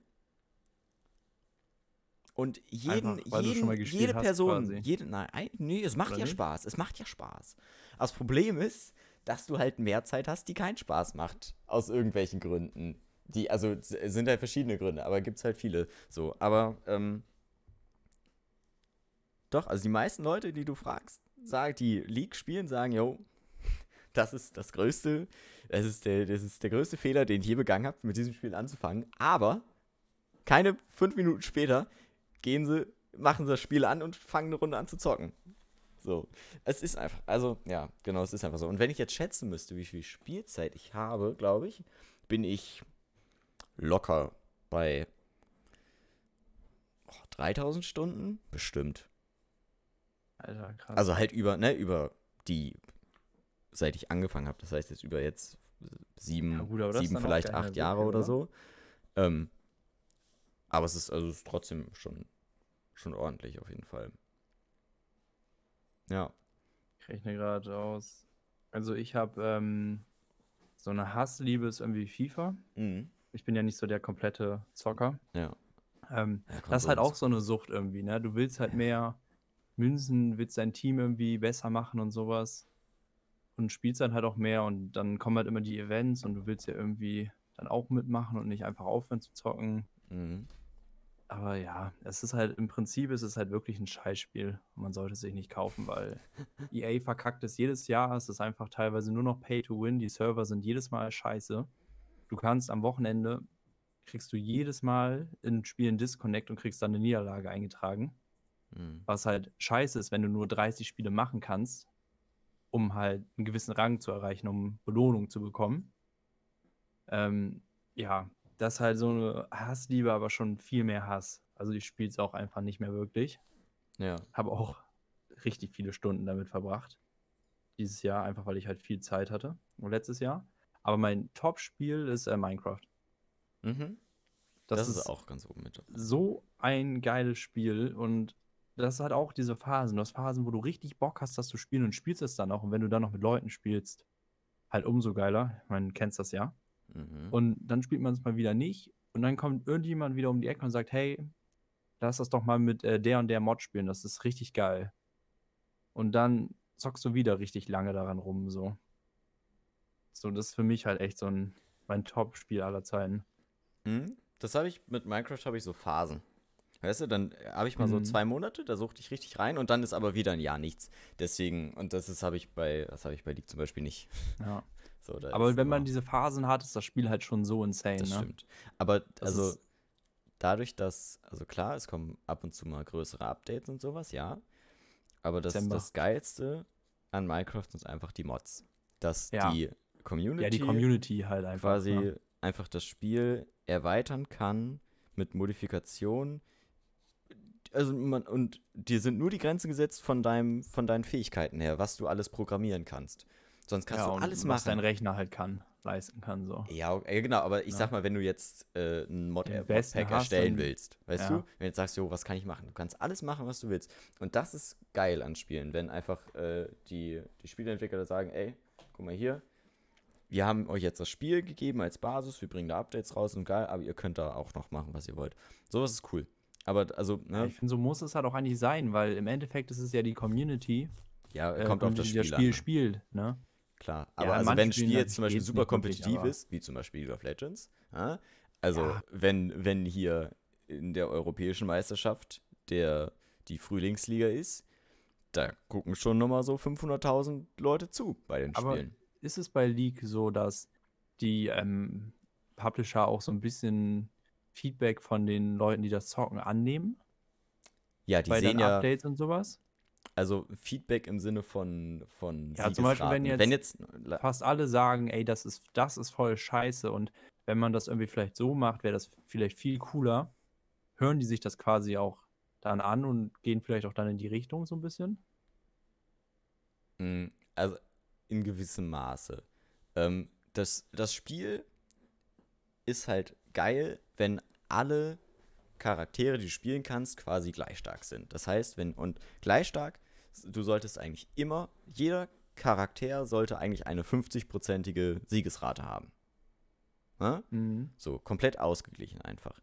A: und jeden,
B: Einfach,
A: jeden jede
B: hast,
A: Person,
B: quasi.
A: jede, nein, ein- nee, es macht
B: Oder
A: ja
B: nicht?
A: Spaß. Es macht ja Spaß. Aber Das Problem ist, dass du halt mehr Zeit hast, die keinen Spaß macht. Aus irgendwelchen Gründen. Die, also es sind halt verschiedene Gründe, aber gibt es halt viele. So, aber, ähm, doch, also die meisten Leute, die du fragst, sagen, die League spielen, sagen, yo, das ist das größte, das ist der, das ist der größte Fehler, den ich je begangen habe, mit diesem Spiel anzufangen. Aber keine fünf Minuten später gehen sie, machen sie das Spiel an und fangen eine Runde an zu zocken. So. Es ist einfach, also, ja, genau, es ist einfach so. Und wenn ich jetzt schätzen müsste, wie viel Spielzeit ich habe, glaube ich, bin ich locker bei oh, 3000 Stunden? Bestimmt.
B: Alter, krass.
A: Also halt über, ne, über die, seit ich angefangen habe. Das heißt jetzt über jetzt sieben,
B: Ja gut,
A: sieben vielleicht acht Jahre oder
B: oder?
A: so. Ähm, aber es ist, also es ist trotzdem schon, schon ordentlich auf jeden Fall. Ja.
B: Ich rechne gerade aus. Also ich habe ähm, so eine Hassliebe ist irgendwie FIFA.
A: Mhm.
B: Ich bin ja nicht so der komplette Zocker.
A: Ja.
B: Ähm,
A: ja
B: das ist halt auch so eine Sucht irgendwie, ne? Du willst halt mehr Münzen, willst dein Team irgendwie besser machen und sowas. Und spielst dann halt auch mehr und dann kommen halt immer die Events und du willst ja irgendwie dann auch mitmachen und nicht einfach aufhören zu zocken.
A: Mhm.
B: Aber ja, es ist halt im Prinzip ist es halt wirklich ein Scheißspiel. Man sollte es sich nicht kaufen, weil EA verkackt es jedes Jahr. Es ist einfach teilweise nur noch Pay to Win. Die Server sind jedes Mal scheiße. Du kannst am Wochenende kriegst du jedes Mal in Spielen Disconnect und kriegst dann eine Niederlage eingetragen.
A: Mhm.
B: Was halt scheiße ist, wenn du nur 30 Spiele machen kannst, um halt einen gewissen Rang zu erreichen, um Belohnung zu bekommen. Ähm, ja, das ist halt so eine Hassliebe, aber schon viel mehr Hass. Also ich spiele es auch einfach nicht mehr wirklich.
A: Ja.
B: Habe auch richtig viele Stunden damit verbracht. Dieses Jahr, einfach weil ich halt viel Zeit hatte. Und letztes Jahr. Aber mein Top-Spiel ist äh, Minecraft.
A: Mhm.
B: Das,
A: Das, ist,
B: ist
A: auch ganz oben mit
B: so ein geiles Spiel und das hat auch diese Phasen. Du hast Phasen, wo du richtig Bock hast, das zu spielen und spielst es dann auch. Und wenn du dann noch mit Leuten spielst, halt umso geiler. Ich meine, du kennst das ja.
A: Mhm.
B: Und dann spielt man es mal wieder nicht. Und dann kommt irgendjemand wieder um die Ecke und sagt, hey, lass das doch mal mit äh, der und der Mod spielen. Das ist richtig geil. Und dann zockst du wieder richtig lange daran rum. So, so das ist für mich halt echt so ein mein Top-Spiel aller Zeiten.
A: Mhm. Das habe ich mit Minecraft habe ich so Phasen. Weißt du, dann habe ich mal so
B: Mhm.
A: zwei Monate, da suchte ich richtig rein und dann ist aber wieder ein Jahr nichts. Deswegen, und das ist habe ich bei, das habe ich bei League zum Beispiel nicht.
B: Ja.
A: So,
B: Aber wenn man diese Phasen hat, ist das Spiel halt schon so insane.
A: Das
B: ne?
A: stimmt. Aber
B: Das
A: also dadurch, dass, also klar, es kommen ab und zu mal größere Updates und sowas, ja. Aber das,
B: Dezember.
A: das Geilste an Minecraft sind einfach die Mods. Dass
B: Ja.
A: die Community
B: Ja, die Community halt einfach.
A: quasi
B: ne?
A: einfach das Spiel erweitern kann mit Modifikationen. Also man, und dir sind nur die Grenzen gesetzt von deinem, von deinen Fähigkeiten her, was du alles programmieren kannst. Sonst kannst
B: ja,
A: du alles
B: was dein
A: machen.
B: Rechner halt kann, leisten kann, so.
A: Ja, okay, genau, aber ich
B: Ja.
A: sag mal, wenn du jetzt äh, ein Mod
B: Den
A: Mod
B: besten
A: Pack
B: hast,
A: erstellen willst, weißt
B: ja.
A: du? Wenn du jetzt sagst, jo, was kann ich machen? Du kannst alles machen, was du willst. Und das ist geil an Spielen, wenn einfach äh, die, die Spieleentwickler sagen, ey, guck mal hier, wir haben euch jetzt das Spiel gegeben als Basis, wir bringen da Updates raus und geil, aber ihr könnt da auch noch machen, was ihr wollt. Sowas ist cool. Aber also, ne,
B: ich finde, so muss es halt auch eigentlich sein, weil im Endeffekt ist es ja die Community,
A: ja,
B: äh,
A: kommt auf
B: und
A: das
B: die
A: Spiel,
B: das Spiel
A: an.
B: spielt, ne?
A: Klar,
B: Ja,
A: aber
B: in
A: also wenn ein Spiel jetzt zum Beispiel super kompetitiv
B: aber-
A: ist, wie zum Beispiel League of Legends, ja, also
B: Ja.
A: wenn, wenn hier in der europäischen Meisterschaft der, die Frühlingsliga ist, da gucken schon nochmal so 500.000 Leute zu bei den
B: Aber
A: Spielen.
B: ist es bei League so, dass die ähm, Publisher auch so ein bisschen Feedback von den Leuten, die das zocken, annehmen?
A: Ja, die
B: bei
A: sehen ja,
B: Updates und sowas?
A: Also Feedback im Sinne von, von
B: Ja, zum Beispiel, wenn jetzt
A: wenn jetzt
B: Fast alle sagen, ey, das ist, das ist voll scheiße und wenn man das irgendwie vielleicht so macht, wäre das vielleicht viel cooler. Hören die sich das quasi auch dann an und gehen vielleicht auch dann in die Richtung so ein bisschen?
A: Mm, Also in gewissem Maße. Ähm, das, das Spiel ist halt geil, wenn alle Charaktere, die du spielen kannst, quasi gleich stark sind. Das heißt, wenn, und gleich stark, du solltest eigentlich immer, jeder Charakter sollte eigentlich eine 50-prozentige Siegesrate haben.
B: Mhm.
A: So, komplett ausgeglichen einfach.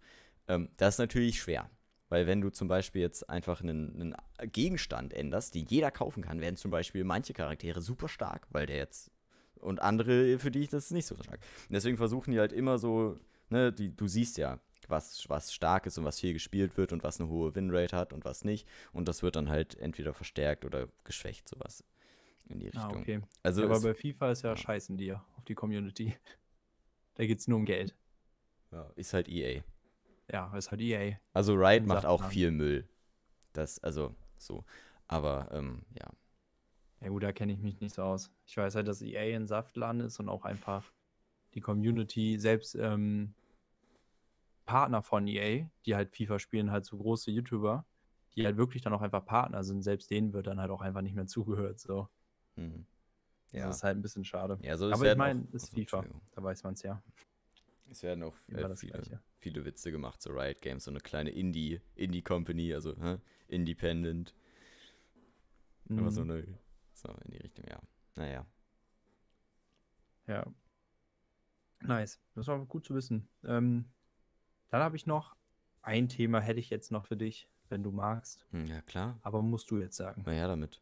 A: Ähm, das ist natürlich schwer. Weil wenn du zum Beispiel jetzt einfach einen, einen Gegenstand änderst, den jeder kaufen kann, werden zum Beispiel manche Charaktere super stark, weil der jetzt und andere, für die das ist nicht so stark. Und deswegen versuchen die halt immer so, ne, die, du siehst ja, was, was stark ist und was viel gespielt wird und was eine hohe Winrate hat und was nicht. Und das wird dann halt entweder verstärkt oder geschwächt, sowas in die
B: Ah,
A: Richtung.
B: okay.
A: Also
B: ja, aber bei FIFA ist ja,
A: ja.
B: scheißen die ja auf die Community. Da geht es nur um Geld.
A: ja, ist halt EA.
B: Ja, ist halt EA.
A: Also Riot macht auch
B: man.
A: viel Müll. Das, also, so. Aber, ähm, ja.
B: Ja gut, da kenne ich mich nicht so aus. Ich weiß halt, dass EA ein Saftladen ist und auch einfach die Community, selbst ähm, Partner von EA, die halt FIFA spielen, halt so große YouTuber, die halt wirklich dann auch einfach Partner sind, selbst denen wird dann halt auch einfach nicht mehr zugehört. So.
A: Hm.
B: Das
A: Ja.
B: ist halt ein bisschen schade.
A: ja, so es
B: Aber ich meine,
A: auch,
B: ist FIFA, da weiß man es ja.
A: Es werden auch äh,
B: das
A: viele, viele Witze gemacht, so Riot Games, so eine kleine Indie, Indie-Company, also hä? Independent. Aber so
B: Mhm.
A: eine, so in die Richtung, ja. Naja.
B: Ja. Nice. Das war gut zu wissen. Ähm, dann habe ich noch ein Thema, hätte ich jetzt noch für dich, wenn du magst.
A: Hm, ja, klar.
B: Aber musst du jetzt sagen.
A: Na ja, damit.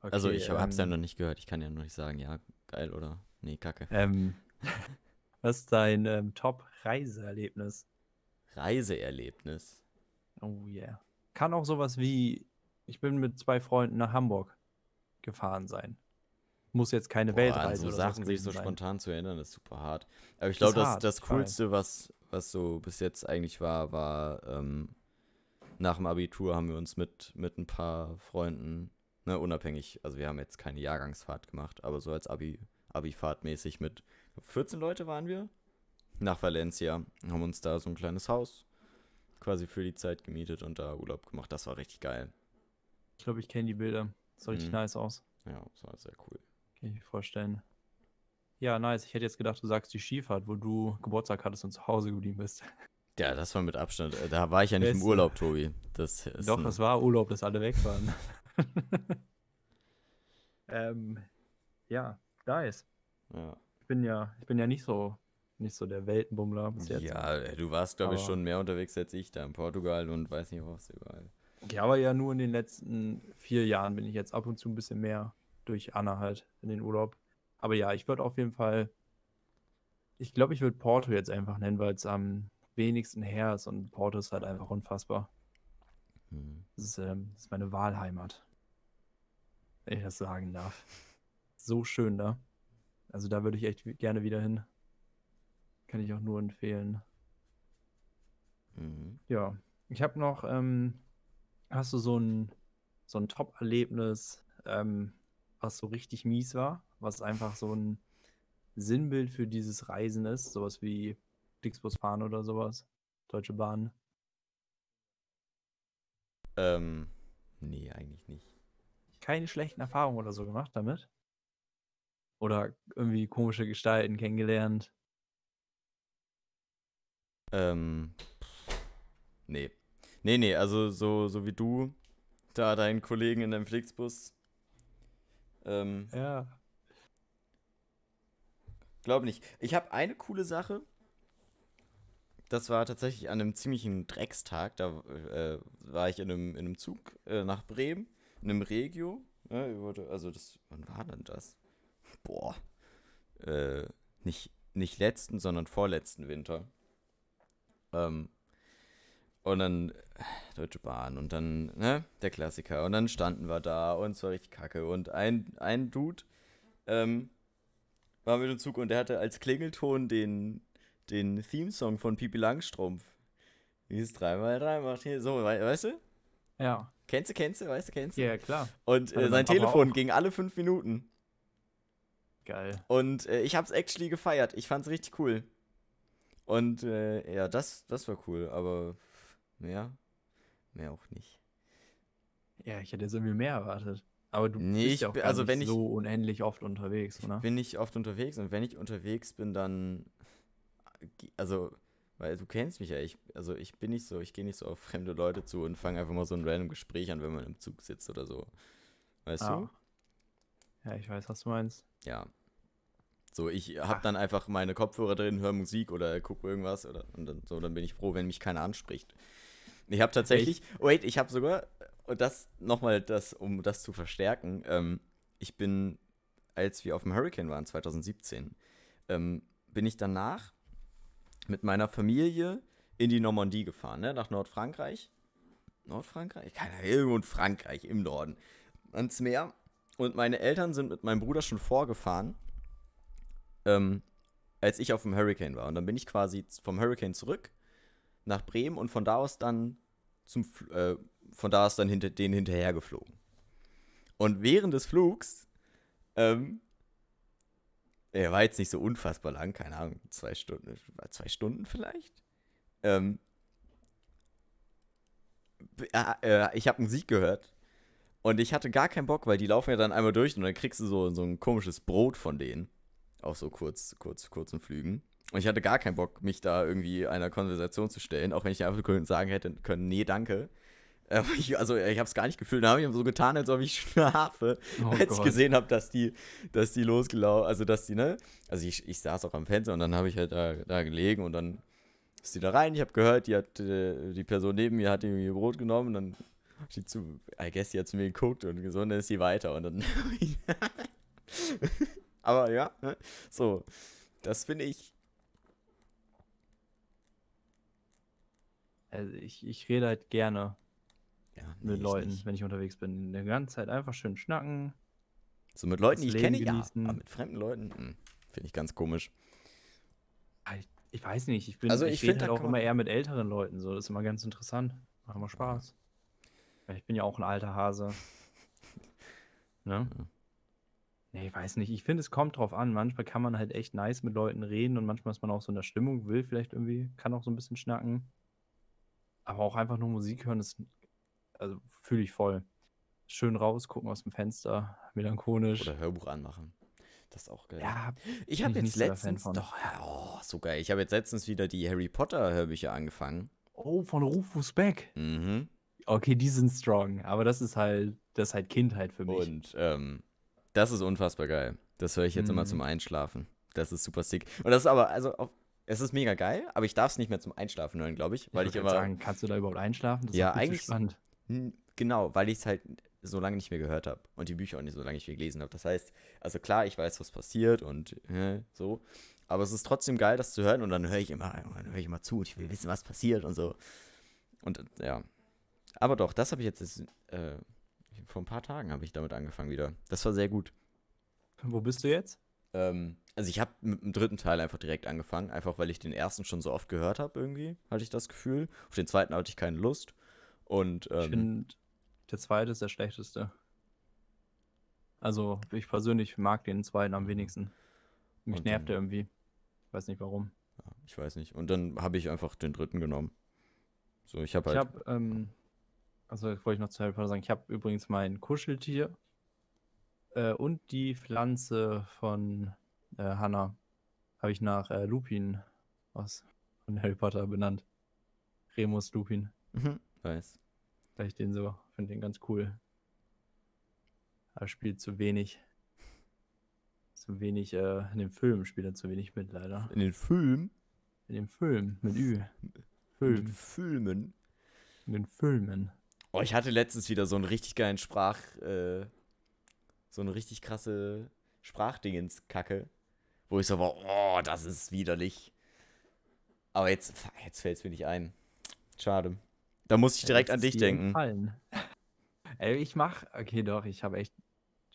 A: also,
B: Okay,
A: ich hab, hab's ja
B: ähm,
A: noch nicht gehört. Ich kann ja noch nicht sagen, ja, geil oder nee, kacke.
B: Ähm, was ist dein ähm, Top-Reiseerlebnis?
A: Reiseerlebnis.
B: Oh yeah. Kann auch sowas wie, ich bin mit zwei Freunden nach Hamburg gefahren sein. Muss jetzt keine
A: Boah, an
B: Weltreise
A: so
B: oder
A: Sachen sich so
B: sein.
A: spontan zu erinnern, ist super hart. Aber ich glaube, das, das. Coolste, was, was so bis jetzt eigentlich war, war ähm, nach dem Abitur haben wir uns mit, mit ein paar Freunden, ne, unabhängig, also wir haben jetzt keine Jahrgangsfahrt gemacht, aber so als Abi, Abi-Fahrt mäßig mit 14 Leute waren wir nach Valencia, haben uns da so ein kleines Haus quasi für die Zeit gemietet und da Urlaub gemacht. Das war richtig geil.
B: Ich glaube, ich kenne die Bilder. Das sah richtig
A: Mhm.
B: nice aus.
A: Ja, das war sehr cool.
B: Kann ich mir vorstellen. Ja, nice. Ich hätte jetzt gedacht, du sagst die Skifahrt, wo du Geburtstag hattest und zu Hause geblieben bist.
A: Ja, das war mit Abstand. äh, Da war ich ja nicht im. Urlaub, Tobi. Das ist
B: Doch, das war Urlaub, dass alle weg waren. ähm, ja, nice.
A: ja.
B: Ich bin ja, ich bin ja nicht so, nicht so der Weltenbummler bis jetzt.
A: Ja, äh, du warst, glaube ich, schon mehr unterwegs als ich da in Portugal und weiß nicht was überall.
B: Ja, aber ja nur in den letzten vier Jahren bin ich jetzt ab und zu ein bisschen mehr durch Anna halt in den Urlaub. Aber ja, ich würde auf jeden Fall, ich glaube, ich würde Porto jetzt einfach nennen, weil es am wenigsten her ist und Porto ist halt einfach unfassbar.
A: Hm.
B: Das ist, ähm, das ist meine Wahlheimat. Wenn ich das sagen darf. So schön da. Also da würde ich echt gerne wieder hin. Kann ich auch nur empfehlen.
A: Mhm.
B: Ja, ich habe noch, ähm, hast du so ein, so ein Top-Erlebnis, ähm, was so richtig mies war, was einfach so ein Sinnbild für dieses Reisen ist, sowas wie Flixbus fahren oder sowas, Deutsche Bahn.
A: Ähm, nee, eigentlich nicht.
B: Keine schlechten Erfahrungen oder so gemacht damit? Oder irgendwie komische Gestalten kennengelernt?
A: Ähm, nee. Nee, nee, also so, so wie du, da deinen Kollegen in deinem Flixbus. Ähm,
B: Ja.
A: Glaube nicht. Ich habe eine coole Sache. Das war tatsächlich an einem ziemlichen Dreckstag. Da äh, war ich in einem, in einem Zug äh, nach Bremen, in einem Regio. Wollte- also das, wann war denn das? Boah. Äh, nicht, nicht letzten, sondern vorletzten Winter. Ähm, und dann äh, Deutsche Bahn und dann, ne, der Klassiker. Und dann standen wir da und es war richtig kacke. Und ein, ein Dude, ähm, war mit dem Zug und der hatte als Klingelton den, den Theme-Song von Pipi Langstrumpf. Wie ist 3x3 macht hier so, wei- weißt du?
B: Ja,
A: Kennst du, kennst du, weißt du, kennst du?
B: ja, klar.
A: Und äh, sein Telefon
B: auch.
A: ging alle fünf Minuten.
B: Geil.
A: Und äh, ich hab's actually gefeiert. Ich fand's richtig cool. Und äh, ja, das, das war cool, aber mehr, mehr auch nicht.
B: Ja, ich hätte jetzt irgendwie mehr erwartet. Aber du
A: Nee,
B: bist
A: ich
B: ja auch
A: bin- also
B: nicht
A: wenn ich-
B: so unendlich oft unterwegs,
A: Ich
B: oder?
A: bin nicht oft unterwegs und wenn ich unterwegs bin, dann. Also, weil du kennst mich ja, ich, also ich bin nicht so, ich gehe nicht so auf fremde Leute zu und fange einfach mal so ein random Gespräch an, wenn man im Zug sitzt oder so. Weißt
B: Ah.
A: du?
B: Ja, ich weiß, was du meinst.
A: Ja. So, ich hab
B: Ach.
A: dann einfach meine Kopfhörer drin, höre Musik oder gucke irgendwas oder und dann, so, dann bin ich froh, wenn mich keiner anspricht. Ich habe tatsächlich, wait, ich habe sogar, und das nochmal, das, um das zu verstärken, ähm, ich bin, als wir auf dem Hurricane waren, 2017, ähm, bin ich danach mit meiner Familie in die Normandie gefahren, ne, nach Nordfrankreich. Nordfrankreich? Keine Ahnung, irgendwo in Frankreich, im Norden. Ans Meer. Und meine Eltern sind mit meinem Bruder schon vorgefahren, ähm, als ich auf dem Hurricane war. Und dann bin ich quasi vom Hurricane zurück nach Bremen und von da aus dann zum äh, von da aus dann hinter denen hinterher geflogen. Und während des Flugs, ähm, er war jetzt nicht so unfassbar lang, keine Ahnung, zwei Stunden, zwei Stunden vielleicht. Ähm, äh, äh, ich habe Musik gehört und ich hatte gar keinen Bock, weil die laufen ja dann einmal durch und dann kriegst du so, so ein komisches Brot von denen. Auf so kurz, kurz, kurzen Flügen. Und ich hatte gar keinen Bock, mich da irgendwie einer Konversation zu stellen, auch wenn ich einfach sagen hätte können, nee, danke. Ich, also ich habe es gar nicht gefühlt. Da habe ich so getan, als ob ich schlafe,
B: Oh
A: als ich
B: Gott.
A: gesehen habe, dass die, dass die losgelaufen, also dass die, ne? Also ich, ich saß auch am Fenster und dann habe ich halt da, da gelegen und dann ist die da rein. Ich habe gehört, die hat, äh, die Person neben mir hat irgendwie ihr Brot genommen und dann hat die zu, I guess, die hat zu mir geguckt und gesund, dann ist sie weiter und dann. Aber ja, ne? so, das finde ich.
B: Also ich, ich rede halt gerne
A: Ja,
B: mit
A: ich
B: Leuten,
A: nicht.
B: wenn ich unterwegs bin. Die ganze Zeit einfach schön schnacken.
A: So mit Leuten, die ich
B: Leben
A: kenne, ja.
B: genießen.
A: Aber mit fremden Leuten, hm, finde ich ganz komisch.
B: Ah, Ich, ich weiß nicht, ich bin
A: Also
B: ich,
A: ich
B: rede halt auch immer eher mit älteren Leuten. So, das ist immer ganz interessant. Macht immer Spaß. Ich bin ja auch ein alter Hase. Ne?
A: Ja.
B: Nee, ich weiß nicht. Ich finde, es kommt drauf an. Manchmal kann man halt echt nice mit Leuten reden und manchmal ist man auch so in der Stimmung, will vielleicht irgendwie, kann auch so ein bisschen schnacken. Aber auch einfach nur Musik hören, ist, also fühle ich voll. Schön raus, gucken aus dem Fenster, melancholisch.
A: Oder Hörbuch anmachen. Das ist auch geil.
B: ja,
A: ich habe jetzt letztens. Doch, oh, so geil. Ich habe jetzt letztens wieder die Harry Potter Hörbücher angefangen.
B: oh, von Rufus Beck.
A: Mhm.
B: Okay, die sind strong, aber das ist halt, das ist halt Kindheit für mich.
A: Und ähm, das ist unfassbar geil. Das höre ich jetzt immer
B: Mhm.
A: zum Einschlafen. Das ist super sick. Und das ist aber, also, auch, es ist mega geil, aber ich darf es nicht mehr zum Einschlafen hören, glaube ich. Weil ich,
B: würd
A: immer.
B: sagen, kannst du da überhaupt einschlafen? Das ist
A: Ja,
B: zu
A: eigentlich-
B: spannend.
A: Hm, Genau, weil ich es halt so lange nicht mehr gehört habe und die Bücher auch nicht so lange nicht mehr gelesen habe. Das heißt, also klar, ich weiß, was passiert und äh, so, aber es ist trotzdem geil, das zu hören und dann höre ich immer, dann höre ich immer zu und ich will wissen, was passiert und so. Und ja, aber doch, das habe ich jetzt, jetzt äh, vor ein paar Tagen habe ich damit angefangen wieder. Das war sehr gut.
B: Wo bist du jetzt?
A: Ähm, Also ich habe mit dem dritten Teil einfach direkt angefangen, einfach weil ich den ersten schon so oft gehört habe irgendwie, hatte ich das Gefühl. Auf den zweiten hatte ich keine Lust. Und
B: Ich
A: ähm,
B: finde, der zweite ist der schlechteste. Also, ich persönlich mag den zweiten am wenigsten. Mich nervt er irgendwie. Weiß nicht warum.
A: ja, ich weiß nicht. Und dann habe ich einfach den dritten genommen. So, ich habe
B: Ich
A: halt.
B: habe, ähm, also wollte ich noch zu Harry Potter sagen, ich habe übrigens mein Kuscheltier äh, und die Pflanze von äh, Hannah habe ich nach äh, Lupin aus von Harry Potter benannt. Remus Lupin.
A: Mhm, weiß.
B: Weil ich den so, finde den ganz cool. Er spielt zu wenig. Zu wenig, äh, in dem Film spielt er zu wenig mit, leider.
A: In den Film.
B: In dem Film, mit Ü.
A: In den
B: Film.
A: Filmen.
B: In den Filmen.
A: Oh, ich hatte letztens wieder so einen richtig geilen Sprach. Äh, so eine richtig krasse Sprachdingens-Kacke. Wo ich so war, oh, das ist widerlich. Aber jetzt, jetzt fällt es mir nicht ein. Schade. Da muss ich direkt
B: Ja,
A: an dich denken.
B: entfallen. Ey, ich mach, okay, doch, ich habe echt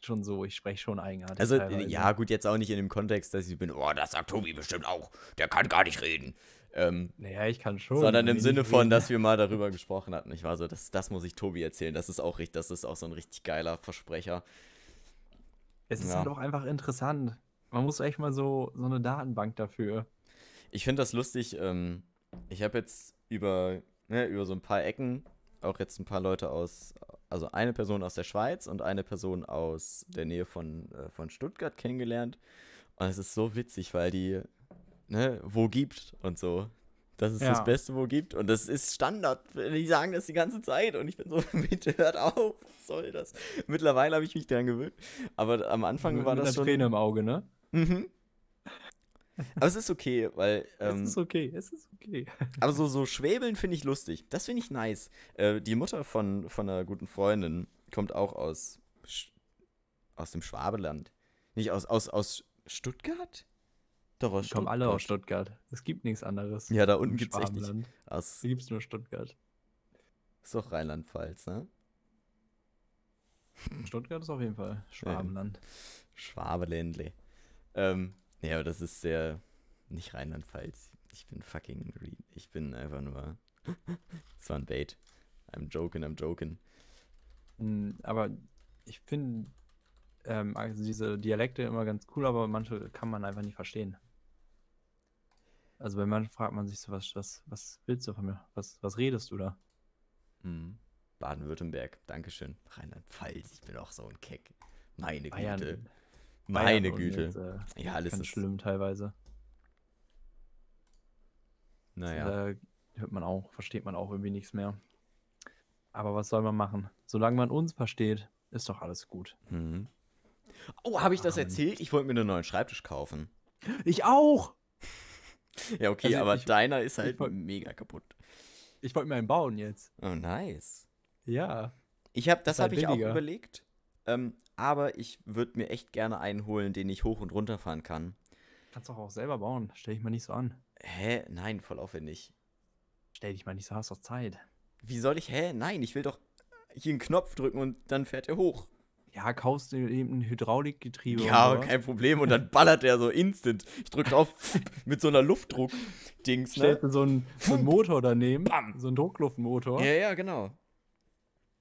B: schon so, ich spreche schon eigenartig.
A: Also,
B: teilweise.
A: ja, gut, jetzt auch nicht in dem Kontext, dass ich bin, oh, das sagt Tobi bestimmt auch. Der kann gar nicht reden. Ähm,
B: Naja, ich kann schon.
A: sondern im Sinne von,
B: reden.
A: dass wir mal darüber gesprochen hatten. Ich war so, das, das muss ich Tobi erzählen. Das ist auch richtig, das ist auch so ein richtig geiler Versprecher.
B: Es ist
A: Ja.
B: halt auch einfach interessant. Man muss echt mal so, so eine Datenbank dafür.
A: Ich finde das lustig. Ähm, ich habe jetzt über, ne, über so ein paar Ecken auch jetzt ein paar Leute aus, also eine Person aus der Schweiz und eine Person aus der Nähe von, äh, von Stuttgart kennengelernt. Und es ist so witzig, weil die, ne, wo gibt und so. Das ist das
B: Ja.
A: Beste, wo gibt. Und das ist Standard. Die sagen das die ganze Zeit. Und ich bin so, bitte hört auf. Was soll das? Mittlerweile habe ich mich dran gewöhnt. Aber am Anfang
B: mit,
A: war
B: mit
A: das schon.
B: Träne im Auge, ne?
A: Mhm. Aber es ist okay, weil. Ähm,
B: es ist okay, es ist okay.
A: aber so, so Schwäbeln finde ich lustig. Das finde ich nice. Äh, die Mutter von, von einer guten Freundin kommt auch aus, Sch- aus dem Schwabeland. Nicht aus, aus, aus Stuttgart? Doch, aus
B: Die kommen alle aus Stuttgart. Es gibt nichts anderes.
A: Ja, da unten gibt es echt nicht. Aus,
B: Hier gibt es nur Stuttgart.
A: ist doch Rheinland-Pfalz, ne?
B: Stuttgart ist auf jeden Fall Schwabenland.
A: Schwabeländle. Ähm, ja, aber das ist sehr. Nicht Rheinland-Pfalz. Ich bin fucking. Re ich bin einfach nur. Das war ein Bait. I'm joking, I'm joking.
B: Mm, Aber ich finde ähm, also diese Dialekte immer ganz cool, aber manche kann man einfach nicht verstehen. Also bei manchen fragt man sich so, was, was, was willst du von mir? Was, was redest du da?
A: Mhm. Baden-Württemberg, Dankeschön. Rheinland-Pfalz, ich bin auch so ein Keck. Meine
B: Bayern.
A: Güte. Meine Güte.
B: Jetzt, äh,
A: ja, alles
B: ganz
A: ist.
B: schlimm teilweise.
A: Naja.
B: Da hört man auch, versteht man auch irgendwie nichts mehr. Aber was soll man machen? Solange man uns versteht, ist doch alles gut.
A: Mhm. Oh, habe ich das
B: Ah,
A: erzählt? Ich wollte mir einen neuen Schreibtisch kaufen.
B: Ich auch!
A: Ja, okay,
B: Also
A: aber
B: ich-
A: deiner ist halt
B: wollt-
A: mega kaputt.
B: Ich wollte mir einen bauen jetzt.
A: Oh, nice.
B: Ja.
A: Ich habe, das
B: Ist halt
A: habe ich auch überlegt. Ähm, aber ich würde mir echt gerne einen holen, den ich hoch und runter fahren kann.
B: Kannst doch auch selber bauen. Stell dich mal nicht so an.
A: Hä? Nein, voll aufwendig.
B: Stell dich mal nicht so, hast doch Zeit.
A: Wie soll ich? Hä? Nein, ich will doch hier einen Knopf drücken und dann fährt er hoch.
B: Ja, kaufst du eben ein Hydraulikgetriebe.
A: Ja, kein Problem. Und dann ballert er so instant. Ich drück drauf mit so einer Luftdruck-Dings,
B: Stellst
A: ne?
B: du so einen, so einen Motor daneben,
A: Bam.
B: so einen Druckluftmotor.
A: Ja, ja, genau.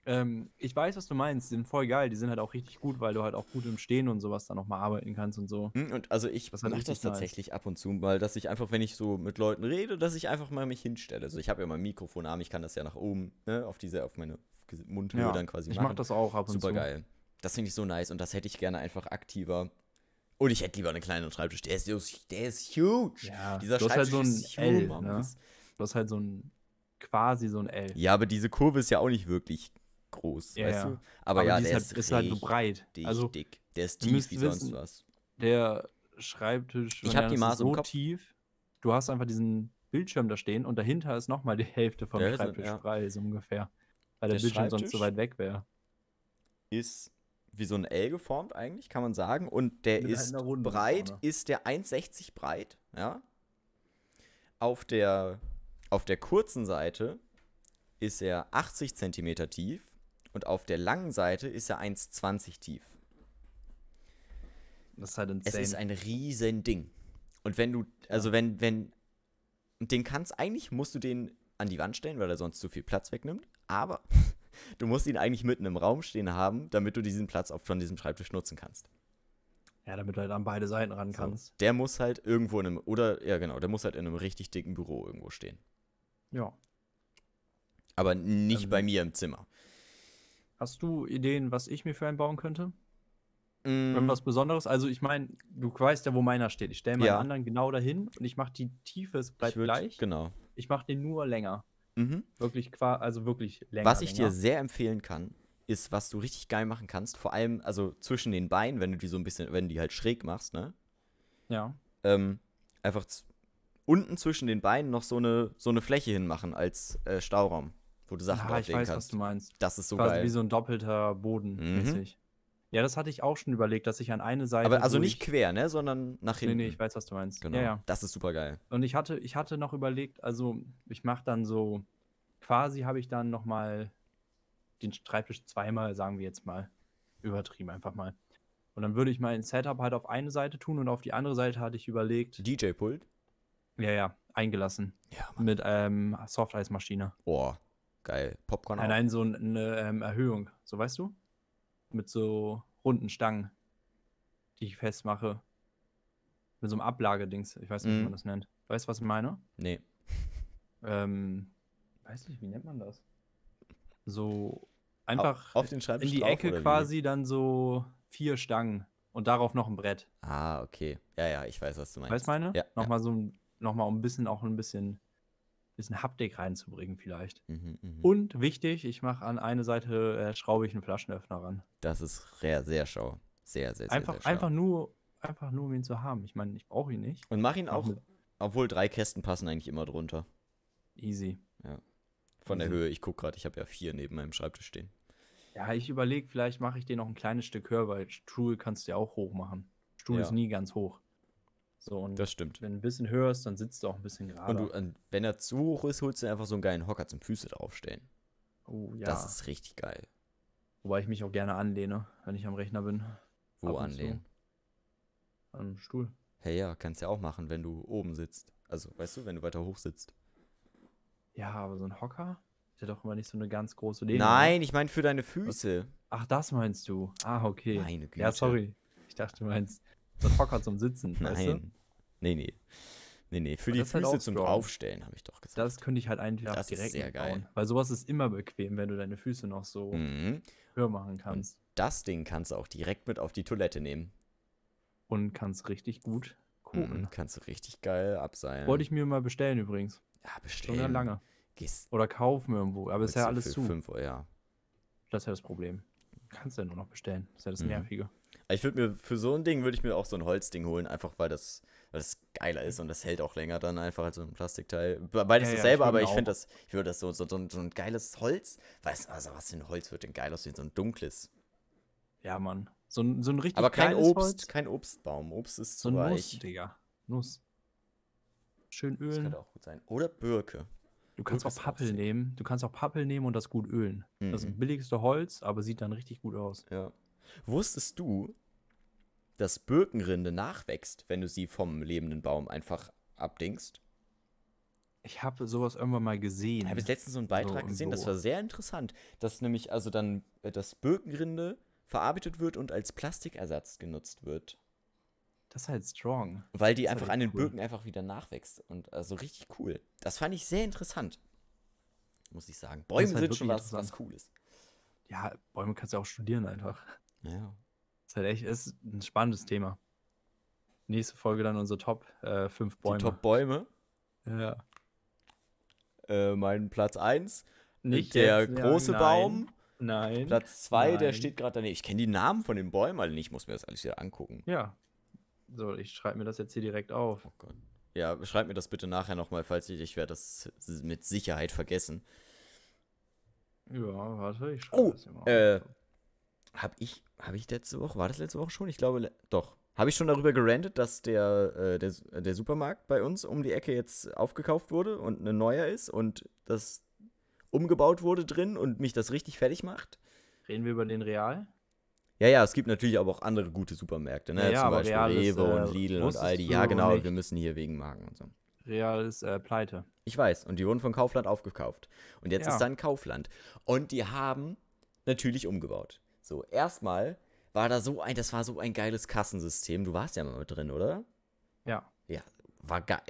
B: Ähm, ich weiß, was du meinst. Die sind voll geil. Die sind halt auch richtig gut, weil du halt auch gut im Stehen und sowas dann nochmal arbeiten kannst und so.
A: Hm, Und also ich
B: halt
A: mache das
B: nice.
A: tatsächlich ab und zu mal, dass ich einfach, wenn ich so mit Leuten rede, dass ich einfach mal mich hinstelle. Also ich habe ja mein Mikrofonarm, ich kann das ja nach oben, ne, auf diese, auf meine Mundhöhe dann quasi
B: ich
A: machen.
B: mach das auch ab und
A: Super
B: zu.
A: geil. Das finde ich so nice und das hätte ich gerne einfach aktiver. Und ich hätte lieber einen kleinen Schreibtisch. Der ist, der ist huge.
B: Ja,
A: Dieser
B: du hast halt
A: Schreibtisch
B: so ein
A: ist
B: L,
A: humongous.
B: ne? Du hast halt so ein, quasi so ein L.
A: Ja, aber diese Kurve ist ja auch nicht wirklich groß,
B: Ja,
A: weißt
B: ja.
A: du? Aber, ja,
B: die
A: der
B: ist, halt, ist halt so breit. Also
A: dick. Der ist tief wie sonst
B: wissen,
A: was.
B: der Schreibtisch
A: Ich hab die Maße im
B: so
A: Kopf.
B: tief. Du hast einfach diesen Bildschirm da stehen und dahinter ist nochmal die Hälfte vom
A: Ja, ist-
B: Schreibtisch
A: ja.
B: frei, so ungefähr. Weil der,
A: Der
B: Bildschirm sonst so weit weg wäre.
A: Ist wie so ein L geformt eigentlich, kann man sagen. Und der
B: Mit
A: ist breit,
B: vorne.
A: ist der 1,60 breit, ja. Auf der, auf der kurzen Seite ist er 80 Zentimeter tief und auf der langen Seite ist er 1,20 tief.
B: Das ist halt
A: Es
B: insane.
A: ist ein riesen Ding. Und wenn du, also wenn, wenn, den kannst, eigentlich musst du den an die Wand stellen, weil er sonst zu viel Platz wegnimmt. Aber du musst ihn eigentlich mitten im Raum stehen haben, damit du diesen Platz auch von diesem Schreibtisch nutzen kannst.
B: ja, damit du halt an beide Seiten ran
A: So.
B: kannst.
A: Der muss halt irgendwo in einem, oder, ja genau, der muss halt in einem richtig dicken Büro irgendwo stehen.
B: Ja.
A: Aber nicht
B: Ähm,
A: bei mir im Zimmer.
B: Hast du Ideen, was ich mir für einen bauen könnte?
A: Mm,
B: Irgendwas Besonderes? Also ich meine, du weißt ja, wo meiner steht. Ich stelle meinen
A: Ja.
B: anderen genau dahin und ich mache die Tiefe, es bleibt
A: würd-
B: gleich.
A: Genau.
B: Ich mache den nur länger.
A: Mhm.
B: Wirklich also wirklich länger.
A: Was ich dir
B: länger.
A: sehr empfehlen kann, ist, was du richtig geil machen kannst, vor allem, also zwischen den Beinen, wenn du die so ein bisschen, wenn du die halt schräg machst, ne?
B: Ja.
A: ähm, einfach unten zwischen den Beinen noch so eine, so eine Fläche hinmachen als äh, Stauraum, wo du Sachen
B: ja, ich
A: drauflegen
B: weiß, was
A: kannst.
B: du meinst.
A: Das ist so
B: Quasi
A: geil.
B: wie so ein doppelter Boden
A: Mhm.
B: mäßig. Ja, das hatte ich auch schon überlegt, dass ich an eine Seite.
A: Aber also nicht
B: ich,
A: quer, ne, sondern nach
B: Nee,
A: hinten.
B: nee, ich weiß, was du meinst.
A: Genau.
B: Ja, ja.
A: Das ist super geil.
B: Und ich hatte, ich hatte noch überlegt, also ich mache dann so, quasi habe ich dann nochmal den Schreibtisch zweimal, sagen wir jetzt mal, übertrieben einfach mal. Und dann würde ich mein Setup halt auf eine Seite tun und auf die andere Seite hatte ich überlegt,
A: DJ-Pult?
B: ja, ja, eingelassen
A: Ja, Mann.
B: mit ähm, Softeismaschine.
A: Oh, geil. Popcorn
B: Nein,
A: auch.
B: nein, so eine ähm, Erhöhung, so weißt du? Mit so runden Stangen, die ich festmache. Mit so einem Ablagedings, ich weiß nicht, wie
A: Mhm.
B: man das nennt. Weißt du, was ich meine?
A: Nee.
B: ähm, weiß nicht, wie nennt man das? So einfach
A: auf den Schreibtisch
B: in die
A: drauf,
B: Ecke quasi dann so vier Stangen und darauf noch ein Brett.
A: Ah, okay. Ja, ja, ich weiß, was du meinst.
B: Weißt du meine?
A: Ja.
B: Nochmal so ein, nochmal ein bisschen auch ein bisschen, bisschen Haptik reinzubringen vielleicht.
A: ja. Mhm, mhm.
B: Und wichtig, ich mache an eine Seite äh, schraube ich einen Flaschenöffner ran.
A: Das ist sehr, sehr schau. Sehr, sehr, sehr,
B: Einfach,
A: sehr schau.
B: einfach nur, einfach nur um ihn zu haben. Ich meine, ich brauche ihn nicht.
A: Und mach ihn
B: Auch mit-
A: obwohl drei Kästen passen eigentlich immer drunter.
B: Easy.
A: Von der
B: Easy.
A: Höhe. Ich guck gerade, ich habe ja vier neben meinem Schreibtisch stehen.
B: Ja, ich überlege, vielleicht mache ich den noch ein kleines Stück höher, weil Stuhl kannst du ja auch hoch machen. Stuhl
A: Ja.
B: ist nie ganz hoch. So, und
A: Das stimmt.
B: wenn du ein bisschen höher ist, dann sitzt du auch ein bisschen
A: Und
B: gerade.
A: du, und wenn er zu hoch ist, holst du einfach so einen geilen Hocker zum Füße draufstellen.
B: Oh ja.
A: Das ist richtig geil.
B: Wobei ich mich auch gerne anlehne, wenn ich am Rechner bin.
A: Wo anlehnen?
B: An einem Stuhl.
A: Hey, ja, kannst ja auch machen, wenn du oben sitzt. Also, weißt du, wenn du weiter hoch sitzt.
B: Ja, aber so ein Hocker ist ja doch immer nicht so eine ganz große Lehne.
A: Nein,
B: oder?
A: ich meine für deine Füße.
B: Ach, das meinst du. Ah, okay.
A: Meine Güte.
B: Ja, sorry. Ich dachte, du meinst so ein Hocker zum Sitzen. Weißt du?
A: Nein. Nee, nee. Nee, nee. Für
B: Aber
A: die
B: ist halt
A: Füße
B: auch
A: zum
B: strong.
A: Draufstellen, habe ich doch gesagt.
B: Das könnte ich halt einfach
A: Das ist
B: direkt
A: sehr
B: mitbauen.
A: geil.
B: Weil sowas ist immer bequem, wenn du deine Füße noch so
A: mhm.
B: höher machen kannst.
A: Das Ding kannst du auch direkt mit auf die Toilette nehmen.
B: Und kannst richtig gut kuchen.
A: Mhm. Kannst du richtig geil abseilen.
B: Wollte ich mir mal bestellen übrigens.
A: ja,
B: Schon
A: bestellen.
B: ganz lange.
A: Gehst
B: Oder kaufen irgendwo. Aber ist ja
A: du
B: alles zu.
A: 5 Euro, ja.
B: Das ist ja das Problem. Kannst ja nur noch bestellen. Das ist ja das
A: Mhm.
B: Nervige.
A: Ich würde mir für so ein Ding würde ich mir auch so ein Holzding holen, einfach weil das, weil das geiler ist und das hält auch länger dann einfach als so ein Plastikteil. Be- Beides
B: Ja, ja,
A: dasselbe,
B: ich würd
A: aber ich finde das, ich würde das so, so, so, ein- so ein geiles Holz. Weißt du, also was für ein Holz wird denn geil aussehen? So ein dunkles.
B: Ja, Mann. So ein, so ein richtig
A: Aber kein Obst,
B: Holz.
A: kein Obstbaum. Obst ist
B: So
A: zu
B: ein Nuss,
A: weich.
B: Digga. Nuss. Schön
A: Das
B: ölen.
A: könnte auch gut sein. Oder Birke.
B: Du kannst auch
A: Birke auch
B: Pappel nehmen. Du kannst auch Pappel nehmen und das gut ölen. Das ist
A: Mhm.
B: das billigste Holz, aber sieht dann richtig gut aus.
A: Ja. Wusstest du, dass Birkenrinde nachwächst, wenn du sie vom lebenden Baum einfach abdingst?
B: Ich habe sowas irgendwann mal gesehen.
A: Ich habe jetzt letztens so einen Beitrag
B: So,
A: gesehen, das war sehr interessant, dass nämlich also dann äh, das Birkenrinde verarbeitet wird und als Plastikersatz genutzt wird,
B: Das ist halt strong.
A: weil die einfach
B: halt
A: an den
B: cool.
A: Birken einfach wieder nachwächst und also richtig cool. Das fand ich sehr interessant, muss ich sagen. Bäume
B: halt
A: sind schon was, was. Cooles.
B: Ja, Bäume kannst du auch studieren einfach.
A: Ja.
B: Das ist halt echt ist ein spannendes Thema. Nächste Folge dann unsere Top 5 Bäume.
A: Die Top-Bäume.
B: ja.
A: Äh, mein Platz 1,
B: Nicht
A: der
B: jetzt, ja,
A: große
B: nein.
A: Baum.
B: Nein.
A: Platz 2, der steht gerade daneben. Ich kenne die Namen von den Bäumen alle nicht, ich muss mir das alles wieder angucken.
B: Ja. So, ich schreibe mir das jetzt hier direkt auf.
A: Oh Gott. Ja, schreib mir das bitte nachher nochmal, falls ich, ich werde das mit Sicherheit vergessen.
B: Ja, warte, ich schreibe
A: Oh,
B: das hier mal
A: äh,
B: auf.
A: Hab ich, hab ich letzte Woche, war das letzte Woche schon? Ich glaube, doch. Habe ich schon darüber gerantet, dass der, äh, der, der Supermarkt bei uns um die Ecke jetzt aufgekauft wurde und ein neuer ist und das umgebaut wurde drin und mich das richtig fertig macht?
B: Reden wir über den Real?
A: Ja, ja, es gibt natürlich aber auch andere gute Supermärkte, ne?
B: Ja, ja,
A: Zum Beispiel
B: Real ist,
A: Rewe
B: äh,
A: und Lidl und Aldi. Ja, genau, wir müssen hier wegen Marken und so.
B: Real ist äh, pleite.
A: Ich weiß, und die wurden von Kaufland aufgekauft. Und jetzt
B: Ja.
A: ist dann Kaufland. Und die haben natürlich umgebaut. So, erstmal war da so ein, das war so ein geiles Kassensystem. Du warst ja mal mit drin, oder?
B: Ja.
A: Ja, war geil.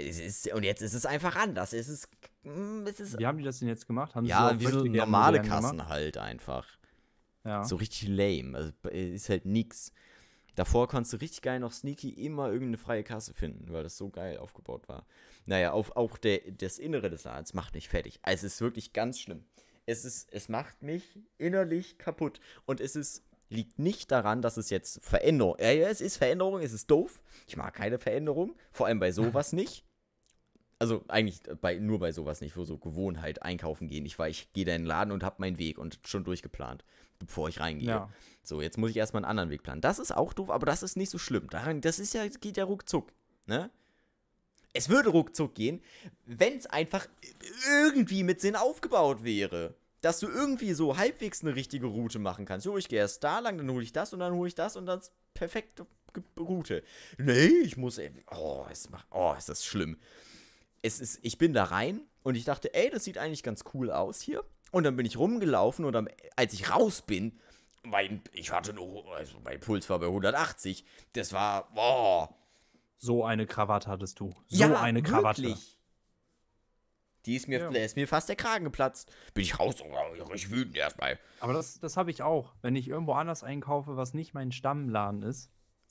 A: Und jetzt ist es einfach anders. Es ist, mm, es ist
B: Wie haben die das denn jetzt gemacht? Haben sie
A: ja, wie so normale Kassen
B: gemacht?
A: halt einfach.
B: Ja.
A: So richtig lame. Also ist halt nix. Davor konntest du richtig geil noch sneaky immer irgendeine freie Kasse finden, weil das so geil aufgebaut war. Naja, auf, auch der, das Innere des Ladens macht mich fertig. Also es ist wirklich ganz schlimm. Es, ist, es macht mich innerlich kaputt. Und es ist, liegt nicht daran, dass es jetzt Veränderung. Ja, ja, es ist Veränderung, es ist doof. Ich mag keine Veränderung. Vor allem bei sowas nicht. Also eigentlich bei, nur bei sowas nicht, wo so Gewohnheit einkaufen gehen. Ich war, ich gehe da in den Laden und habe meinen Weg und schon durchgeplant, bevor ich reingehe.
B: Ja.
A: So, jetzt muss ich erstmal einen anderen Weg planen. Das ist auch doof, aber das ist nicht so schlimm. Daran, das ist ja, geht ja ruckzuck. Ne? Es würde ruckzuck gehen, wenn es einfach irgendwie mit Sinn aufgebaut wäre. Dass du irgendwie so halbwegs eine richtige Route machen kannst. Jo, ich gehe erst da lang, dann hole ich das und dann hole ich das und dann perfekte Route. Nee, ich muss. Oh, es macht, oh, ist das schlimm. Es ist, ich bin da rein und ich dachte, ey, das sieht eigentlich ganz cool aus hier. Und dann bin ich rumgelaufen und am, als ich raus bin, mein, ich hatte nur, also mein Puls war bei 180. Das war, boah.
B: So eine Krawatte hattest du. So eine Krawatte.
A: Wirklich. Die ist mir,
B: Ja.
A: ist mir fast der Kragen geplatzt. Bin ich raus, richtig wütend erstmal.
B: Aber das, das habe ich auch. Wenn ich irgendwo anders einkaufe, was nicht mein Stammladen ist,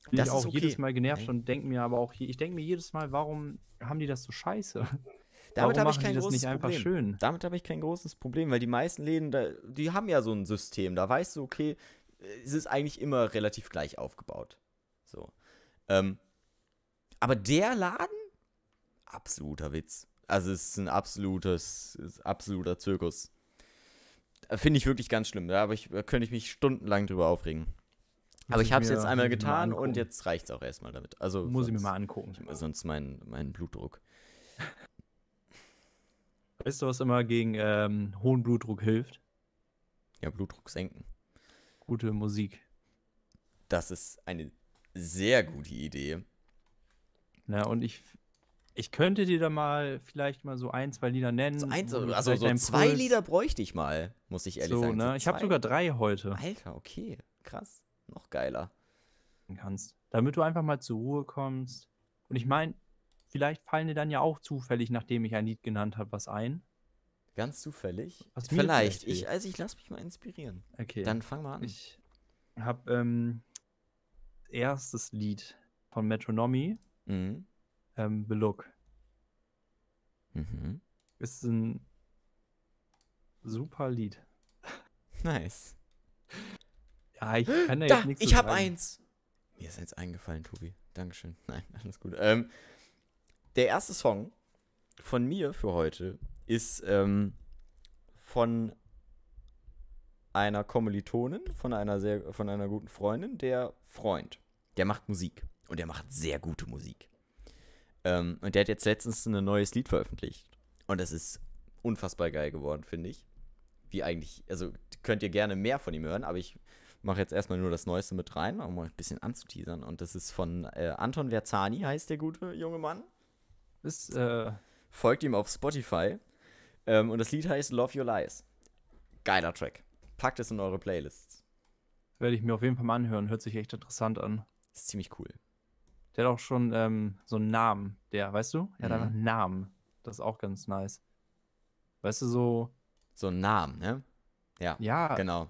B: bin
A: Das
B: ich
A: ist
B: auch
A: okay.
B: jedes Mal genervt
A: Nein.
B: und denke mir aber auch, ich denke mir jedes Mal, warum haben die das so scheiße?
A: Damit habe ich kein großes
B: nicht einfach
A: Problem.
B: schön?
A: Damit habe ich kein großes Problem, weil die meisten Läden, da, die haben ja so ein System. Da weißt du, okay, es ist eigentlich immer relativ gleich aufgebaut. So. Ähm, aber der Laden? Absoluter Witz. Also es ist ein absolutes, es ist absoluter Zirkus. Äh, Finde ich wirklich ganz schlimm. Da, ich, da könnte ich mich stundenlang drüber aufregen. Aber
B: Muss
A: ich
B: ich
A: habe es jetzt einmal getan und jetzt reicht es auch erstmal damit. Also
B: Muss ich mir
A: sonst-
B: mal angucken.
A: Sonst mein, mein Blutdruck.
B: Weißt du, was immer gegen ähm, hohen Blutdruck hilft?
A: Ja, Blutdruck senken.
B: Gute Musik.
A: Das ist eine sehr gute Idee.
B: Ne? Und ich, ich könnte dir da mal vielleicht mal so ein, zwei Lieder nennen.
A: So eins, also so zwei
B: Puls-
A: Lieder bräuchte ich mal, muss ich ehrlich
B: so,
A: sagen.
B: Ne? Ich habe sogar drei heute.
A: Alter, okay. Krass. Noch geiler.
B: kannst. Damit du einfach mal zur Ruhe kommst. Und ich meine, vielleicht fallen dir dann ja auch zufällig, nachdem ich ein Lied genannt habe, was ein.
A: Ganz zufällig.
B: Was
A: vielleicht.
B: vielleicht
A: Ich, also ich lass mich mal inspirieren.
B: Okay.
A: Dann fang mal an.
B: ich habe ähm, erstes Lied von Metronomy,
A: mhm.
B: ähm, Look.
A: Mhm.
B: Ist ein super Lied.
A: Nice.
B: Ja, ich kann da,
A: Da,
B: jetzt nichts
A: ich
B: zu
A: hab
B: sagen.
A: eins. Mir ist eins eingefallen, Tobi. Dankeschön. Nein, alles gut. Ähm, der erste Song von mir für heute ist ähm, von einer Kommilitonin, von einer sehr, von einer guten Freundin, der Freund. Der macht Musik und der macht sehr gute Musik. Ähm, und der hat jetzt letztens ein neues Lied veröffentlicht und das ist unfassbar geil geworden, finde ich. Wie eigentlich, also könnt ihr gerne mehr von ihm hören, aber ich mache jetzt erstmal nur das Neueste mit rein, um mal ein bisschen anzuteasern. Und das ist von äh, Anton Verzani, heißt der gute junge Mann.
B: Ist, äh,
A: Folgt ihm auf Spotify. Ähm, und das Lied heißt Love Your Lies. Geiler Track. Packt es in eure Playlists.
B: werde ich mir auf jeden Fall mal anhören. Hört sich echt interessant an.
A: Ist ziemlich cool.
B: Der hat auch schon ähm, so einen Namen, der, weißt du? Er hat
A: Mhm.
B: einen Namen. Das ist auch ganz nice. Weißt du, so,
A: So ein Namen, ne? Ja,
B: ja,
A: genau.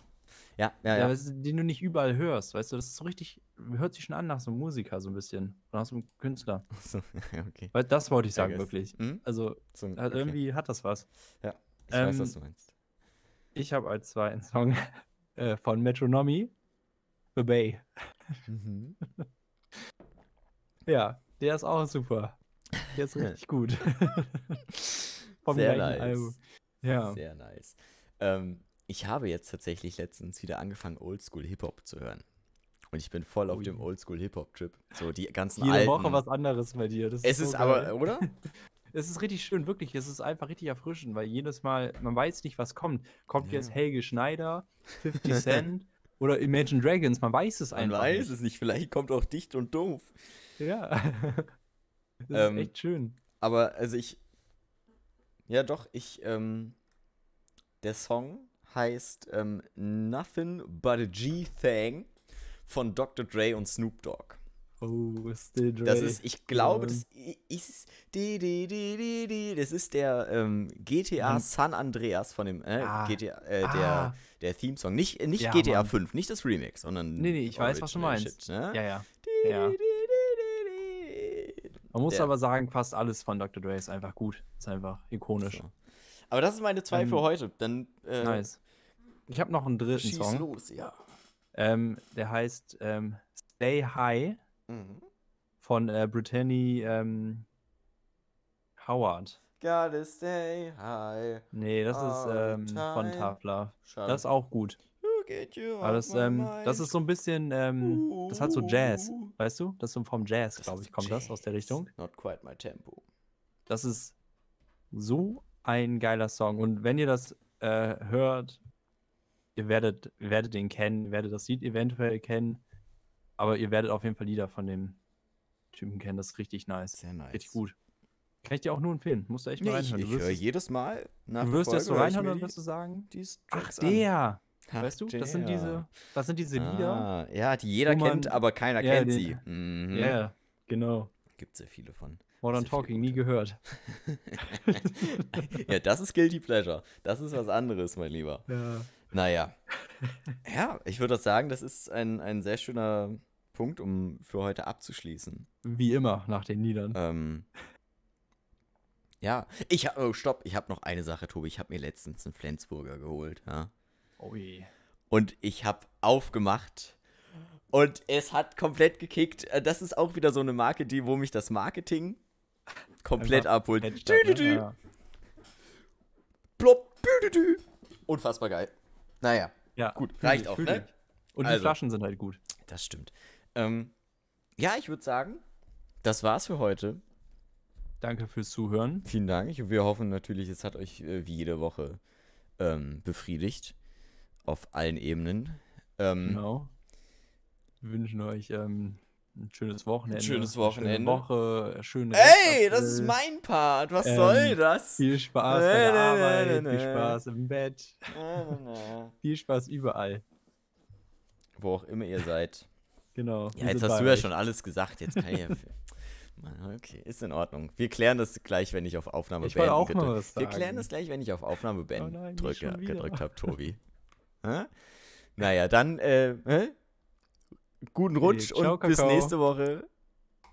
A: Ja, ja,
B: ja,
A: ja.
B: den du nicht überall hörst, weißt du, das ist so richtig, hört sich schon an nach so einem Musiker so ein bisschen. Oder nach so einem Künstler.
A: So, ja, okay.
B: Weil das wollte ich sagen, wirklich.
A: Hm?
B: Also,
A: So, okay.
B: irgendwie hat das was.
A: Ich weiß,
B: ähm,
A: was du meinst.
B: Ich habe als zweiten Song äh, von Metronomy, The Bay.
A: Mhm.
B: Ja, der ist auch super. Der ist richtig gut. Vom
A: Sehr nice.
B: Album. Ja.
A: Sehr nice. Ähm, ich habe jetzt tatsächlich letztens wieder angefangen, Oldschool Hip-Hop zu hören. Und ich bin voll auf
B: Ui.
A: dem Oldschool Hip-Hop-Trip. So die ganzen
B: Jede
A: alten.
B: Woche was anderes bei dir. Das
A: es
B: so
A: ist aber, oder?
B: Es ist richtig schön, wirklich. Es ist einfach richtig erfrischend, weil jedes Mal, man weiß nicht, was kommt. Kommt
A: Ja.
B: jetzt Helge Schneider, 50 Cent Oder Imagine Dragons, man weiß es
A: Man
B: einfach.
A: weiß
B: nicht.
A: es nicht, vielleicht kommt auch dicht und doof.
B: Ja. das
A: Ähm,
B: ist echt schön.
A: Aber also ich. Ja, doch, ich. Ähm, der Song heißt ähm, Nothing But a G-Thang von Dr. Dre und Snoop Dogg.
B: Oh, Still Dre.
A: Das ist, ich glaube, das ist. di- di- di- di- di, Das ist der ähm, GTA
B: Mann.
A: San Andreas von dem. Äh,
B: Ah.
A: GTA, äh, der,
B: Ah.
A: der Theme-Song. Nicht, äh, nicht
B: Ja,
A: GTA
B: Mann.
A: 5, nicht das Remix, sondern.
B: Nee, nee, ich weiß, was du meinst.
A: Shit, ne?
B: Ja, ja. Ja. Man muss
A: Der.
B: aber sagen, fast alles von Dr. Dre ist einfach gut. Ist einfach ikonisch.
A: So. Aber das ist meine zwei
B: Ähm,
A: für heute. Dann äh,
B: Nice. Ich habe noch einen dritten
A: schieß
B: Song.
A: los, ja.
B: Ähm, der heißt ähm, Stay High
A: Mhm.
B: von äh, Brittany ähm, Howard.
A: Gotta stay high.
B: Nee, das ist ähm, von.
A: Schade.
B: Das ist auch gut. Aber das, ähm, das ist so ein bisschen, ähm, das hat so Jazz, weißt du? Das ist so vom Jazz, glaube ich, kommt das aus der
A: Jazz.
B: Richtung.
A: Not quite my tempo.
B: Das ist so ein geiler Song. Und wenn ihr das äh, hört, ihr werdet, werdet den kennen, werdet das Lied eventuell kennen, aber ihr werdet auf jeden Fall Lieder von dem Typen kennen. Das ist richtig nice.
A: Sehr nice.
B: Richtig gut. Kann ich dir auch nur empfehlen. Musst du echt mal
A: Nee, ich
B: reinhören.
A: ich
B: wirst,
A: höre
B: es-
A: jedes Mal nach
B: du wirst
A: der
B: jetzt so
A: Folge höre ich
B: reinhören und wirst du sagen,
A: die
B: ach der,
A: Ach,
B: weißt du, das sind diese, das sind diese Lieder.
A: Ah, ja, die jeder
B: man-
A: kennt, aber keiner
B: Ja,
A: kennt
B: die-
A: sie. Mhm.
B: Ja, genau.
A: Gibt sehr viele von.
B: Modern Talking, nie gehört.
A: ja, das ist Guilty Pleasure. Das ist was anderes, mein Lieber.
B: Ja.
A: Naja. Ja, ich würde sagen, das ist ein, ein sehr schöner Punkt, um für heute abzuschließen.
B: Wie immer nach den Liedern.
A: Ähm, ja, ich habe, oh, stopp, ich habe noch eine Sache, Tobi. Ich habe mir letztens einen Flensburger geholt, ja.
B: Oh je.
A: Und ich habe aufgemacht und es hat komplett gekickt. Äh, Das ist auch wieder so eine Marke, die, wo mich das Marketing komplett
B: Einfach
A: abholt. Dü, dü, dü.
B: Ja.
A: Plopp, dü, dü, dü. Unfassbar geil. Naja,
B: Ja,
A: Gut, reicht
B: ich,
A: auch, ne?
B: Und die
A: Also.
B: Flaschen sind halt gut.
A: das stimmt. Ähm, ja, ich würde sagen, das war's für heute.
B: Danke fürs Zuhören.
A: Vielen Dank. Wir hoffen natürlich, es hat euch äh, wie jede Woche ähm, befriedigt. Auf allen Ebenen. Ähm,
B: Genau. Wir wünschen euch ähm, ein schönes Wochenende.
A: schönes
B: eine
A: Wochenende.
B: Schöne Woche, schöne
A: Ey, das ist
B: Restapril.
A: mein Part. Was
B: Ähm,
A: soll das?
B: Viel Spaß bei der Arbeit, viel. Spaß im Bett, viel Spaß überall.
A: Wo auch immer ihr seid.
B: Genau.
A: Ja,
B: wir
A: jetzt hast du ja schon alles gesagt. Jetzt kann ich ja. Mann, Okay, ist in Ordnung. Wir klären das gleich, wenn ich auf Aufnahme
B: Ich
A: beenden
B: auch mal
A: gedrückt-
B: was
A: Wir
B: sagen.
A: klären das gleich, wenn ich auf Aufnahme beenden
B: nein, nicht
A: drücke, gedrückt habe, Tobi. Naja, dann äh, hä? guten Rutsch
B: ciao,
A: und bis
B: Kakao.
A: nächste Woche.